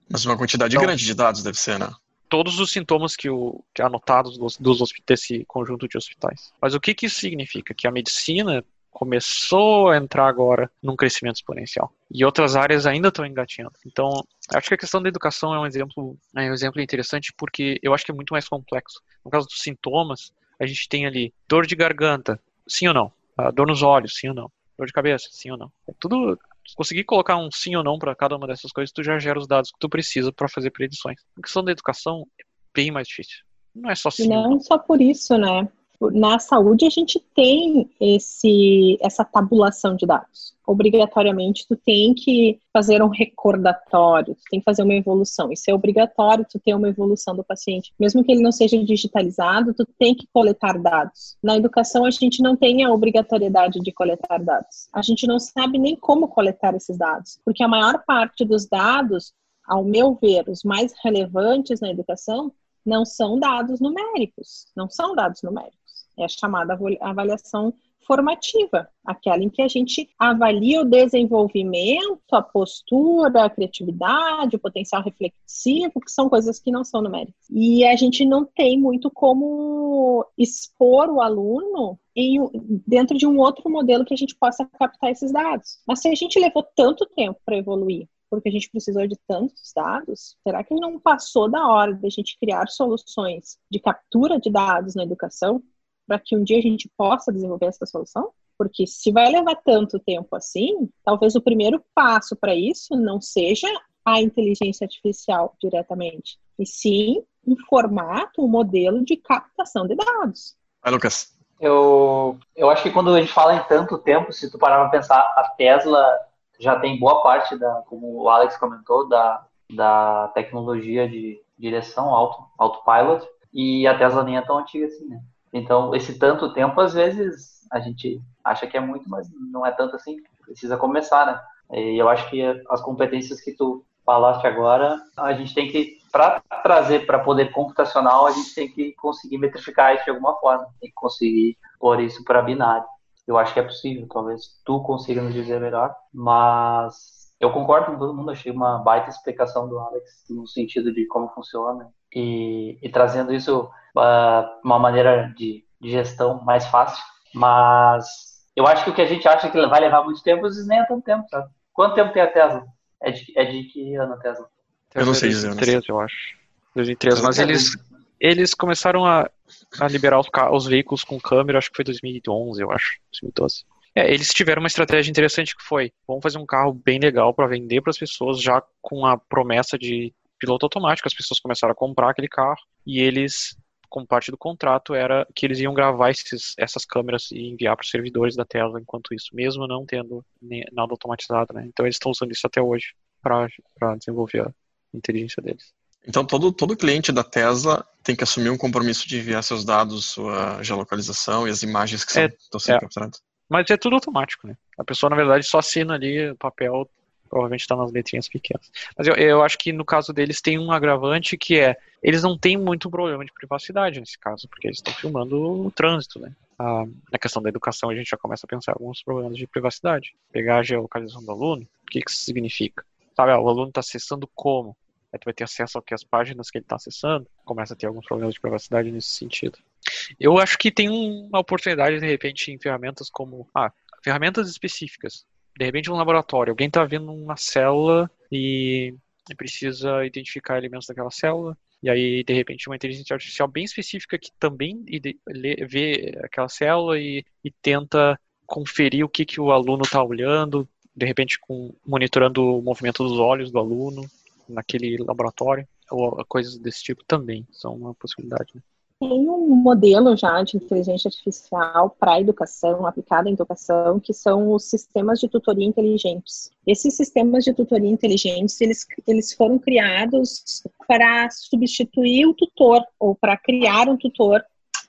Mas uma quantidade então, grande de dados deve ser, né? Todos os sintomas que, o, que anotados dos, dos desse conjunto de hospitais. Mas o que, que isso significa? Que a medicina começou a entrar agora num crescimento exponencial. E outras áreas ainda estão engatinhando. Então, acho que a questão da educação é um exemplo, é um exemplo interessante porque eu acho que é muito mais complexo. No caso dos sintomas, a gente tem ali dor de garganta, sim ou não? Ah, dor nos olhos, sim ou não? Dor de cabeça, sim ou não? É tudo conseguir colocar um sim ou não para cada uma dessas coisas, tu já gera os dados que tu precisa para fazer predições. A questão da educação é bem mais difícil. Não é só sim. Não só por isso, né? Na saúde a gente tem esse, essa tabulação de dados obrigatoriamente tu tem que fazer um recordatório, tu tem que fazer uma evolução. Isso é obrigatório, tu ter uma evolução do paciente. Mesmo que ele não seja digitalizado, tu tem que coletar dados. Na educação, a gente não tem a obrigatoriedade de coletar dados. A gente não sabe nem como coletar esses dados, porque a maior parte dos dados, ao meu ver, os mais relevantes na educação, não são dados numéricos, não são dados numéricos. É a chamada avaliação formativa, aquela em que a gente avalia o desenvolvimento, a postura, a criatividade, o potencial reflexivo, que são coisas que não são numéricas. E a gente não tem muito como expor o aluno em, dentro de um outro modelo que a gente possa captar esses dados. Mas se a gente levou tanto tempo para evoluir, porque a gente precisou de tantos dados, será que não passou da hora de a gente criar soluções de captura de dados na educação para que um dia a gente possa desenvolver essa solução? Porque se vai levar tanto tempo assim, talvez o primeiro passo para isso não seja a inteligência artificial diretamente, e sim um formato, um modelo de captação de dados. Vai, Lucas. Eu, eu acho que quando a gente fala em tanto tempo, se tu parar para pensar, a Tesla já tem boa parte da, como o Alex comentou, da, da tecnologia de direção auto, autopilot, e a Tesla nem é tão antiga assim, né? Então, esse tanto tempo, às vezes, a gente acha que é muito, mas não é tanto assim. Precisa começar, né? E eu acho que as competências que tu falaste agora, a gente tem que, para trazer para poder computacional, a gente tem que conseguir metrificar isso de alguma forma. Tem que conseguir pôr isso para binário. Eu acho que é possível, talvez tu consiga nos dizer melhor, mas eu concordo com todo mundo, achei uma baita explicação do Alex no sentido de como funciona e, e trazendo isso uh, uma maneira de, de, gestão mais fácil. Mas eu acho que o que a gente acha que vai levar muito tempo, às vezes nem é tanto tempo, sabe? Quanto tempo tem a Tesla? É de, é de que ano a Tesla? Eu não sei dizer. 2013, eu acho. 2013, mas eles, eles começaram a, a liberar os, os, veículos com câmera, acho que foi 2011, eu acho, 2012. É, eles tiveram uma estratégia interessante que foi, vamos fazer um carro bem legal para vender para as pessoas já com a promessa de piloto automático, as pessoas começaram a comprar aquele carro e eles, como parte do contrato, era que eles iam gravar esses, essas câmeras e enviar para os servidores da Tesla enquanto isso, mesmo não tendo nada automatizado, né? Então eles estão usando isso até hoje para desenvolver a inteligência deles. Então todo, todo cliente da Tesla tem que assumir um compromisso de enviar seus dados, sua geolocalização e as imagens que são, é, estão sendo é. capturadas. Mas é tudo automático, né? A pessoa, na verdade, só assina ali o papel provavelmente está nas letrinhas pequenas. Mas eu, eu acho que no caso deles tem um agravante que é, eles não têm muito problema de privacidade nesse caso, porque eles estão filmando o trânsito, né? Na questão da educação a gente já começa a pensar alguns problemas de privacidade. Pegar a geolocalização do aluno, o que, que isso significa? Sabe, ah, o aluno está acessando como? Aí tu vai ter acesso ao que as páginas que ele está acessando, começa a ter alguns problemas de privacidade nesse sentido. Eu acho que tem uma oportunidade, de repente, em ferramentas como ah, ferramentas específicas de repente um laboratório, alguém está vendo uma célula e precisa identificar elementos daquela célula, e aí de repente uma inteligência artificial bem específica que também vê aquela célula e, e tenta conferir o que, que o aluno está olhando, de repente com, monitorando o movimento dos olhos do aluno naquele laboratório, ou coisas desse tipo também são uma possibilidade. Né? Tem um modelo já de inteligência artificial para educação, aplicada em educação, que são os sistemas de tutoria inteligentes. Esses sistemas de tutoria inteligentes, eles, eles foram criados para substituir o tutor, ou para criar um tutor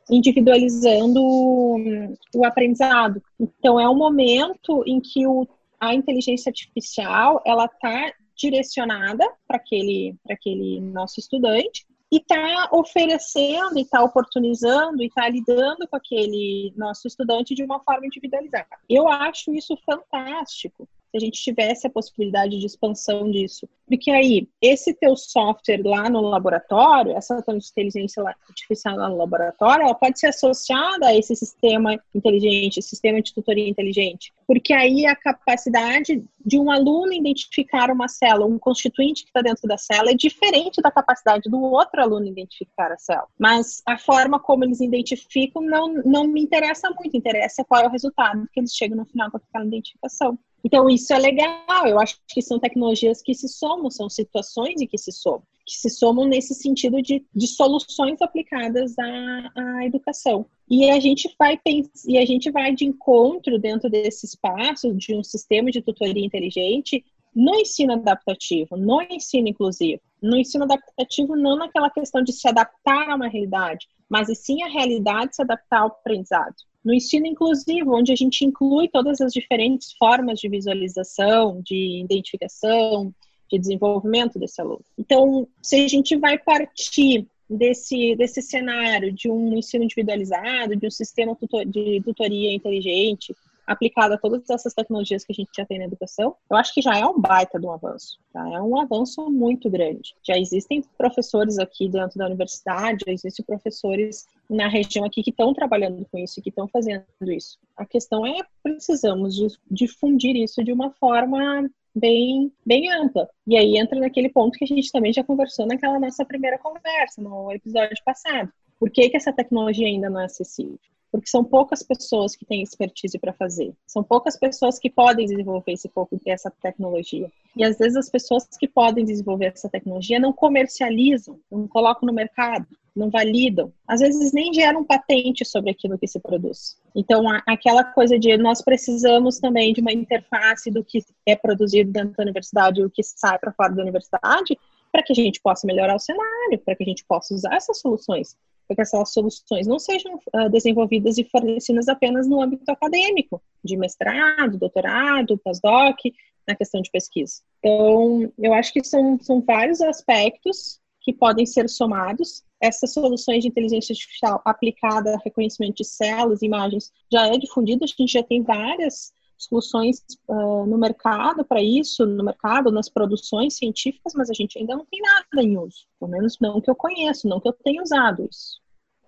individualizando o aprendizado. Então, é um momento em que o, a inteligência artificial ela está direcionada para aquele, aquele nosso estudante e está oferecendo, e está oportunizando, e está lidando com aquele nosso estudante de uma forma individualizada. Eu acho isso fantástico, se a gente tivesse a possibilidade de expansão disso. Porque aí, esse teu software lá no laboratório, essa inteligência artificial lá no laboratório, ela pode ser associada a esse sistema inteligente, sistema de tutoria inteligente. Porque aí a capacidade de um aluno identificar uma célula, um constituinte que está dentro da célula, é diferente da capacidade do outro aluno identificar a célula. Mas a forma como eles identificam não, não me interessa muito, interessa qual é o resultado que eles chegam no final com aquela identificação. Então, isso é legal. Eu acho que são tecnologias que se somam, são situações em que se somam, que se somam nesse sentido de, de soluções aplicadas à, à educação. E a gente vai e a gente vai de encontro dentro desse espaço de um sistema de tutoria inteligente no ensino adaptativo, no ensino inclusivo. No ensino adaptativo, não naquela questão de se adaptar a uma realidade, mas e sim a realidade se adaptar ao aprendizado no ensino inclusivo, onde a gente inclui todas as diferentes formas de visualização, de identificação, de desenvolvimento desse aluno. Então, se a gente vai partir desse, desse cenário de um ensino individualizado, de um sistema de tutoria inteligente, aplicada a todas essas tecnologias que a gente já tem na educação, eu acho que já é um baita de um avanço. Tá? É um avanço muito grande. Já existem professores aqui dentro da universidade, já existem professores na região aqui que estão trabalhando com isso, que estão fazendo isso. A questão é precisamos difundir isso de uma forma bem, bem ampla. E aí entra naquele ponto que a gente também já conversou naquela nossa primeira conversa, no episódio passado. Por que, que essa tecnologia ainda não é acessível? Porque são poucas pessoas que têm expertise para fazer. São poucas pessoas que podem desenvolver esse pouco essa tecnologia. E às vezes as pessoas que podem desenvolver essa tecnologia não comercializam, não colocam no mercado, não validam. Às vezes nem geram patente sobre aquilo que se produz. Então, aquela coisa de nós precisamos também de uma interface do que é produzido dentro da universidade e o que sai para fora da universidade, para que a gente possa melhorar o cenário, para que a gente possa usar essas soluções para que essas soluções não sejam uh, desenvolvidas e fornecidas apenas no âmbito acadêmico, de mestrado, doutorado, pós-doc, na questão de pesquisa. Então, eu acho que são, são vários aspectos que podem ser somados. Essas soluções de inteligência artificial aplicada a reconhecimento de células, imagens, já é difundida, a gente já tem várias soluções uh, no mercado para isso, no mercado, nas produções científicas, mas a gente ainda não tem nada em uso. Pelo menos não que eu conheço, não que eu tenha usado isso.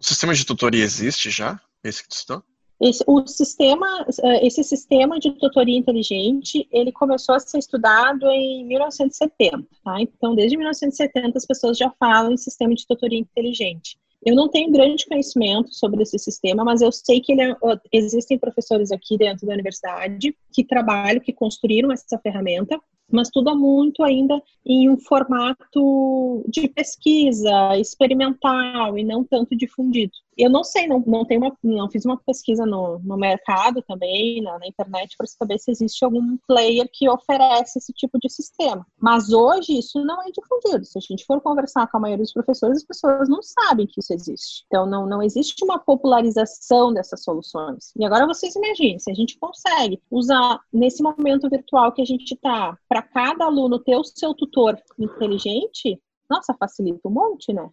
Sistema de tutoria existe já? Esse que tu citou? Esse, o sistema, eh, esse sistema de tutoria inteligente, ele começou a ser estudado em 1970, tá? Então, desde 1970 as pessoas já falam em sistema de tutoria inteligente. Eu não tenho grande conhecimento sobre esse sistema, mas eu sei que é, existem professores aqui dentro da universidade que trabalham, que construíram essa ferramenta mas tudo é muito ainda em um formato de pesquisa experimental e não tanto difundido. Eu não sei, não, não, tenho uma, não fiz uma pesquisa no, no mercado também, na, na internet, para saber se existe algum player que oferece esse tipo de sistema. Mas hoje isso não é difundido. Se a gente for conversar com a maioria dos professores, as pessoas não sabem que isso existe. Então, não, não existe uma popularização dessas soluções. E agora vocês imaginem, se a gente consegue usar nesse momento virtual que a gente está para cada aluno ter o seu tutor inteligente, nossa, facilita um monte, né?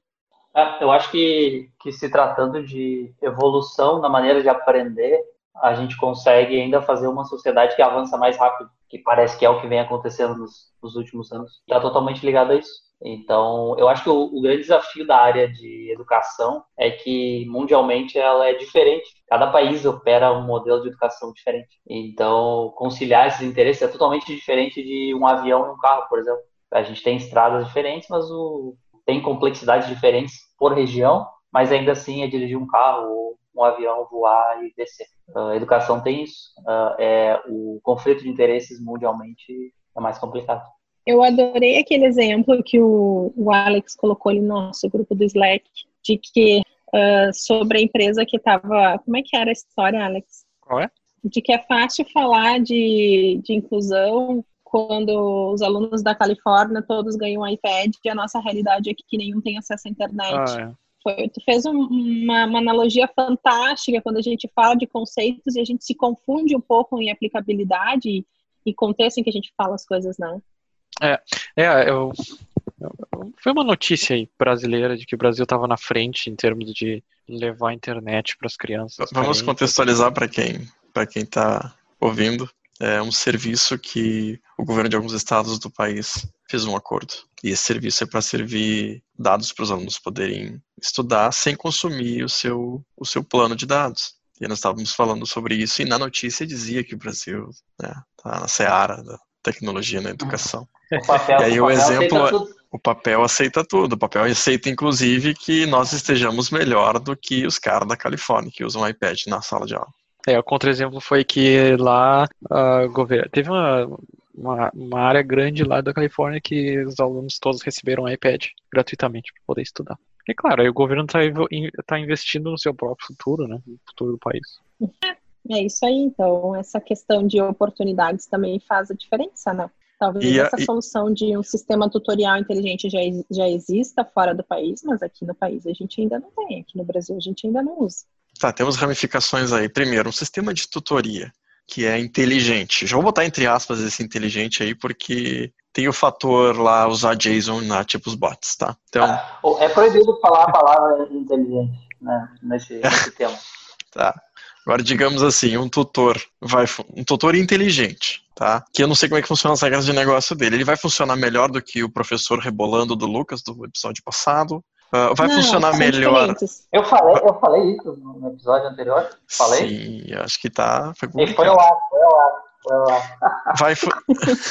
É, eu acho que, que se tratando de evolução na maneira de aprender, a gente consegue ainda fazer uma sociedade que avança mais rápido, que parece que é o que vem acontecendo nos, nos últimos anos. Está totalmente ligado a isso. Então, eu acho que o, o, grande desafio da área de educação é que mundialmente ela é diferente. Cada país opera um modelo de educação diferente. Então, conciliar esses interesses é totalmente diferente de um avião e um carro, por exemplo. A gente tem estradas diferentes, mas o, tem complexidades diferentes por região, mas ainda assim é dirigir um carro ou um avião, voar e descer. Uh, a educação tem isso. Uh, é, o conflito de interesses mundialmente é mais complicado. Eu adorei aquele exemplo que o, o Alex colocou ali no nosso grupo do Slack, de que uh, sobre a empresa que estava. Como é que era a história, Alex? Qual é? De que é fácil falar de, de inclusão quando os alunos da Califórnia todos ganham um iPad e a nossa realidade é que nenhum tem acesso à internet. Ah, é. Foi, tu fez um, uma, uma, analogia fantástica quando a gente fala de conceitos e a gente se confunde um pouco em aplicabilidade e, e contexto em que a gente fala as coisas, não. É, é eu, foi uma notícia aí brasileira de que o Brasil estava na frente em termos de levar a internet para as crianças. Vamos contextualizar para quem para quem está ouvindo. É um serviço que o governo de alguns estados do país fez um acordo. E esse serviço é para servir dados para os alunos poderem estudar sem consumir o seu, o seu plano de dados. E nós estávamos falando sobre isso e na notícia dizia que o Brasil está né, tá na seara da tecnologia na educação. Papel, e aí o, o exemplo, o papel aceita tudo. O papel aceita, inclusive, que nós estejamos melhor do que os caras da Califórnia que usam iPad na sala de aula. É, o contra-exemplo foi que lá uh, governo, teve uma, uma, uma, área grande lá da Califórnia que os alunos todos receberam iPad gratuitamente para poder estudar. E claro, aí o governo está tá investindo no seu próprio futuro, né? No futuro do país. É isso aí, então essa questão de oportunidades também faz a diferença, né? Talvez e essa a, solução de um sistema tutorial inteligente já, já exista fora do país, mas aqui no país a gente ainda não tem, aqui no Brasil a gente ainda não usa. Tá, temos ramificações aí. Primeiro, um sistema de tutoria que é inteligente. Já vou botar entre aspas esse inteligente aí, porque tem o fator lá usar JSON na tipos bots, tá? Então... Ah, é proibido falar a palavra inteligente né, nesse, nesse [LAUGHS] tema. Tá. Agora, digamos assim, um tutor vai um tutor inteligente, tá? Que eu não sei como é que funcionam as regras de negócio dele. Ele vai funcionar melhor do que o professor rebolando do Lucas do episódio passado. Uh, vai não, funcionar melhor. Diferentes. Eu falei, eu falei isso no episódio anterior. Falei? Sim, acho que tá. Foi, foi ao ar, foi ar, foi ao ar. [LAUGHS] Vai.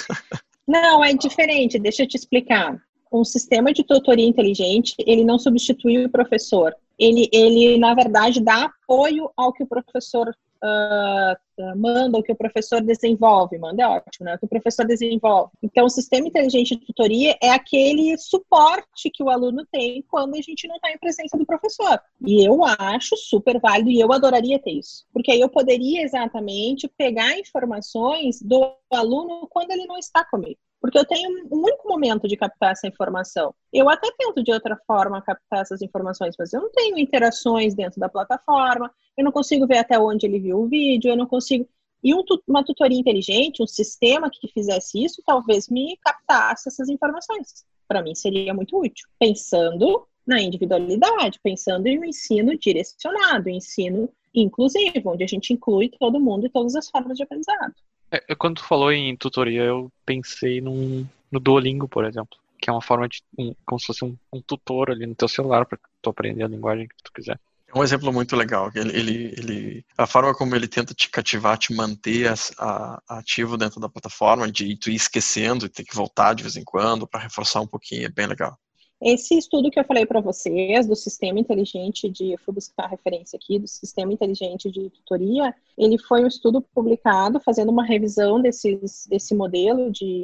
[LAUGHS] não, é diferente. Deixa eu te explicar. Um sistema de tutoria inteligente, ele não substitui o professor ele, ele na verdade, dá apoio ao que o professor uh, manda, o que o professor desenvolve. Manda é ótimo, né? O que o professor desenvolve. Então, o sistema inteligente de tutoria é aquele suporte que o aluno tem quando a gente não está em presença do professor. E eu acho super válido e eu adoraria ter isso. Porque aí eu poderia exatamente pegar informações do aluno quando ele não está comigo porque eu tenho um único momento de captar essa informação. Eu até tento de outra forma captar essas informações, mas eu não tenho interações dentro da plataforma, eu não consigo ver até onde ele viu o vídeo, eu não consigo. E um, uma tutoria inteligente, um sistema que fizesse isso, talvez me captasse essas informações. Para mim seria muito útil, pensando na individualidade, pensando em um ensino direcionado, ensino inclusivo, onde a gente inclui todo mundo e todas as formas de aprendizado. É, quando tu falou em tutoria, eu pensei num, no Duolingo, por exemplo, que é uma forma de, um, como se fosse um, um tutor ali no teu celular para tu aprender a linguagem que tu quiser. É um exemplo muito legal. Ele, ele, ele, a forma como ele tenta te cativar, te manter a, a, ativo dentro da plataforma, de tu ir esquecendo e ter que voltar de vez em quando para reforçar um pouquinho, é bem legal. Esse estudo que eu falei para vocês, do sistema inteligente de, eu fui buscar a referência aqui, do sistema inteligente de tutoria, ele foi um estudo publicado fazendo uma revisão desses, desse modelo de,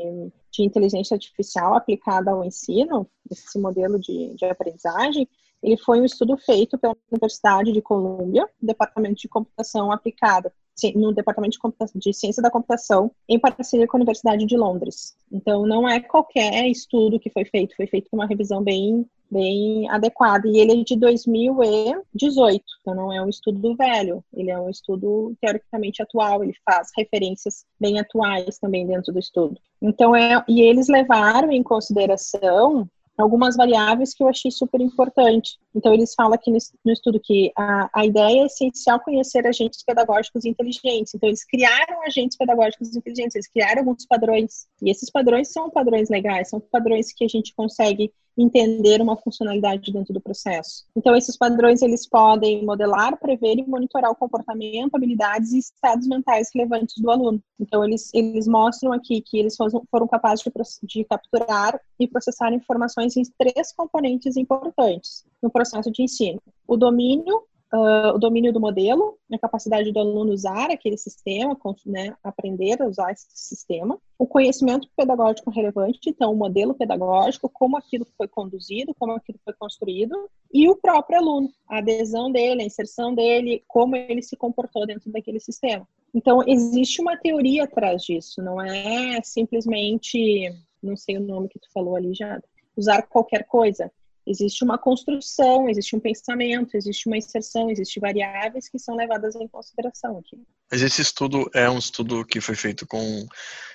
de inteligência artificial aplicada ao ensino, esse modelo de, de aprendizagem. Ele foi um estudo feito pela Universidade de Colômbia, Departamento de Computação Aplicada, no Departamento de, de, Ciência da Computação, em parceria com a Universidade de Londres. Então, não é qualquer estudo que foi feito, foi feito com uma revisão bem, bem adequada. E ele é de 2018, então não é um estudo velho, ele é um estudo teoricamente atual, ele faz referências bem atuais também dentro do estudo. Então, é, e eles levaram em consideração algumas variáveis que eu achei super importante. Então, eles falam aqui no, estudo que a, a, ideia é essencial conhecer agentes pedagógicos inteligentes. Então, eles criaram agentes pedagógicos inteligentes, eles criaram alguns padrões. E esses padrões são padrões legais, são padrões que a gente consegue entender uma funcionalidade dentro do processo. Então, esses padrões eles podem modelar, prever e monitorar o comportamento, habilidades e estados mentais relevantes do aluno. Então, eles, eles mostram aqui que eles foram capazes de, de capturar e processar informações em três componentes importantes no processo de ensino: o domínio, uh, o domínio do modelo, a capacidade do aluno usar aquele sistema, né, aprender a usar esse sistema, o conhecimento pedagógico relevante, então o modelo pedagógico, como aquilo foi conduzido, como aquilo foi construído, e o próprio aluno, a adesão dele, a inserção dele, como ele se comportou dentro daquele sistema. Então, existe uma teoria atrás disso, não é simplesmente, não sei o nome que tu falou ali já, usar qualquer coisa Existe uma construção, existe um pensamento, existe uma inserção, existem variáveis que são levadas em consideração aqui. Mas esse estudo é um estudo que foi feito com,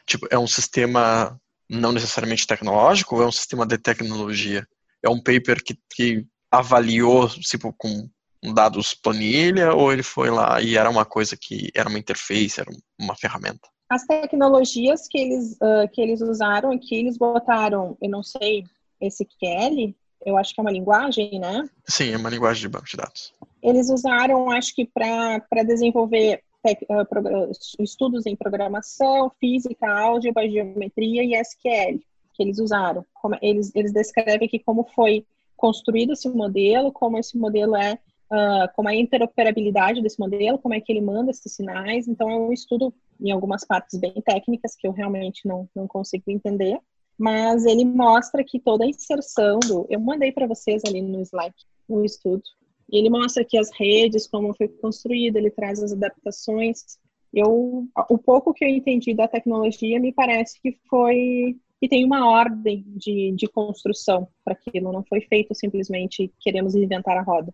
tipo, é um sistema não necessariamente tecnológico ou é um sistema de tecnologia? É um paper que, que avaliou, tipo, com dados planilha ou ele foi lá e era uma coisa que era uma interface, era uma ferramenta? As tecnologias que eles, uh, que eles usaram aqui, eles botaram, eu não sei, SQL, eu acho que é uma linguagem, né? Sim, é uma linguagem de banco de dados. Eles usaram, acho que para desenvolver uh, estudos em programação, física, álgebra, geometria e SQL, que eles usaram. Como, eles, eles descrevem aqui como foi construído esse modelo, como esse modelo é uh, como é a interoperabilidade desse modelo, como é que ele manda esses sinais. Então, é um estudo em algumas partes bem técnicas que eu realmente não, não consigo entender, mas ele mostra que toda a inserção do. Eu mandei para vocês ali no Slack um estudo. Ele mostra aqui as redes, como foi construído, ele traz as adaptações. Eu, o pouco que eu entendi da tecnologia me parece que foi que tem uma ordem de, de construção para aquilo, não foi feito simplesmente queremos inventar a roda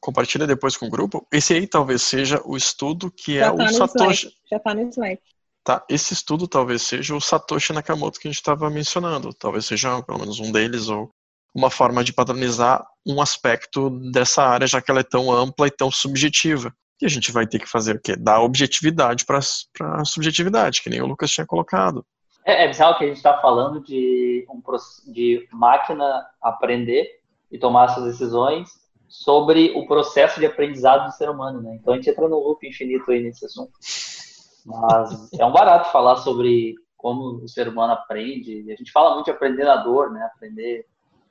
compartilha depois com o grupo. Esse aí talvez seja o estudo que Já é tá o Satoshi. Slack. Já está no Slack. Tá, esse estudo talvez seja o Satoshi Nakamoto que a gente estava mencionando. Talvez seja pelo menos um deles ou uma forma de padronizar um aspecto dessa área, já que ela é tão ampla e tão subjetiva. E a gente vai ter que fazer o quê? Dar objetividade para a subjetividade, que nem o Lucas tinha colocado. É, é bizarro que a gente está falando de, um, de máquina aprender e tomar essas decisões sobre o processo de aprendizado do ser humano, né? Então a gente entra no loop infinito aí nesse assunto. Mas é um barato falar sobre como o ser humano aprende. A gente fala muito de aprender na dor, né? Aprender.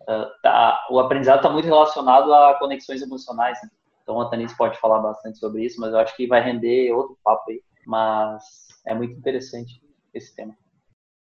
Uh, tá, o aprendizado está muito relacionado a conexões emocionais. Né? Então a Tanis pode falar bastante sobre isso, mas eu acho que vai render outro papo aí. Mas é muito interessante esse tema.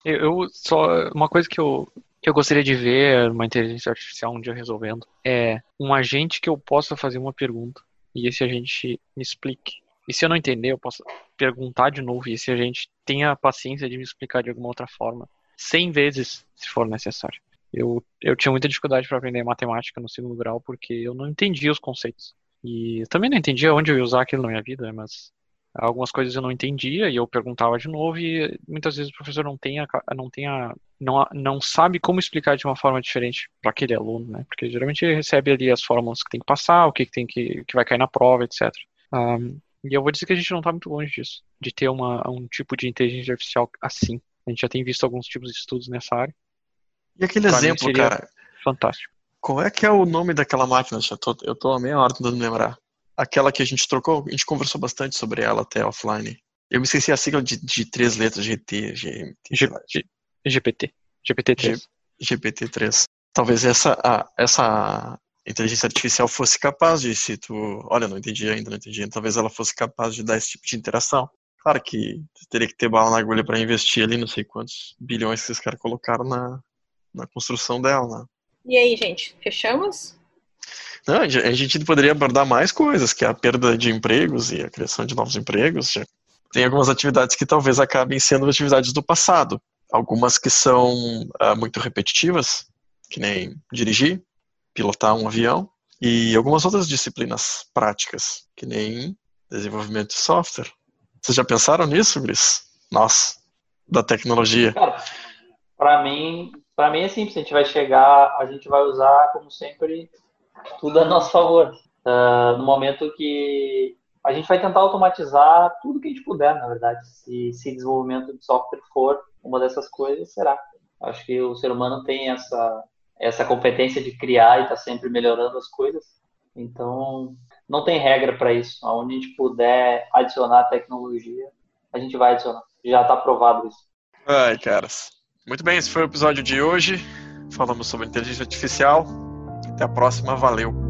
Eu só uma coisa que eu que eu gostaria de ver uma inteligência artificial um dia resolvendo é um agente que eu possa fazer uma pergunta e esse agente me explique. E se eu não entender, eu posso perguntar de novo e esse agente tenha a paciência de me explicar de alguma outra forma, cem vezes, se for necessário. Eu, eu tinha muita dificuldade para aprender matemática no segundo grau porque eu não entendia os conceitos. E também não entendia onde eu ia usar aquilo na minha vida, mas algumas coisas eu não entendia e eu perguntava de novo e muitas vezes o professor não tem a, não tem a, não, não sabe como explicar de uma forma diferente para aquele aluno, né? Porque geralmente ele recebe ali as fórmulas que tem que passar, o que, que tem que, que vai cair na prova, etc. Um, e eu vou dizer que a gente não está muito longe disso, de ter uma, um tipo de inteligência artificial assim. A gente já tem visto alguns tipos de estudos nessa área. E aquele pra exemplo, cara? Fantástico. Qual é que é o nome daquela máquina? Eu tô, eu tô a meia hora tentando lembrar aquela que a gente trocou, a gente conversou bastante sobre ela até offline. Eu me esqueci a sigla de, de três letras, GT, GMT. G, G, GPT. GPT-3. GPT-3. Talvez essa, a, essa inteligência artificial fosse capaz de, se tu, olha, não entendi ainda, não entendi, talvez ela fosse capaz de dar esse tipo de interação. Claro que teria que ter bala na agulha para investir ali, não sei quantos bilhões que esses caras colocaram na, na construção dela, né? E aí, gente, fechamos? Não, a gente poderia abordar mais coisas, que é a perda de empregos e a criação de novos empregos. Tem algumas atividades que talvez acabem sendo atividades do passado. Algumas que são uh, muito repetitivas, que nem dirigir, pilotar um avião, e algumas outras disciplinas práticas, que nem desenvolvimento de software. Vocês já pensaram nisso, Gris? Nós, da tecnologia. Para mim, para mim é simples. A gente vai chegar, a gente vai usar, como sempre, tudo a nosso favor. Uh, no momento que a gente vai tentar automatizar tudo que a gente puder, na verdade. Se, se desenvolvimento de software for uma dessas coisas, será. Acho que o ser humano tem essa, essa competência de criar e está sempre melhorando as coisas. Então, não tem regra para isso. Aonde a gente puder adicionar tecnologia, a gente vai adicionar. Já está provado isso. Ai, caras. Muito bem, esse foi o episódio de hoje. Falamos sobre inteligência artificial. Até a próxima, valeu!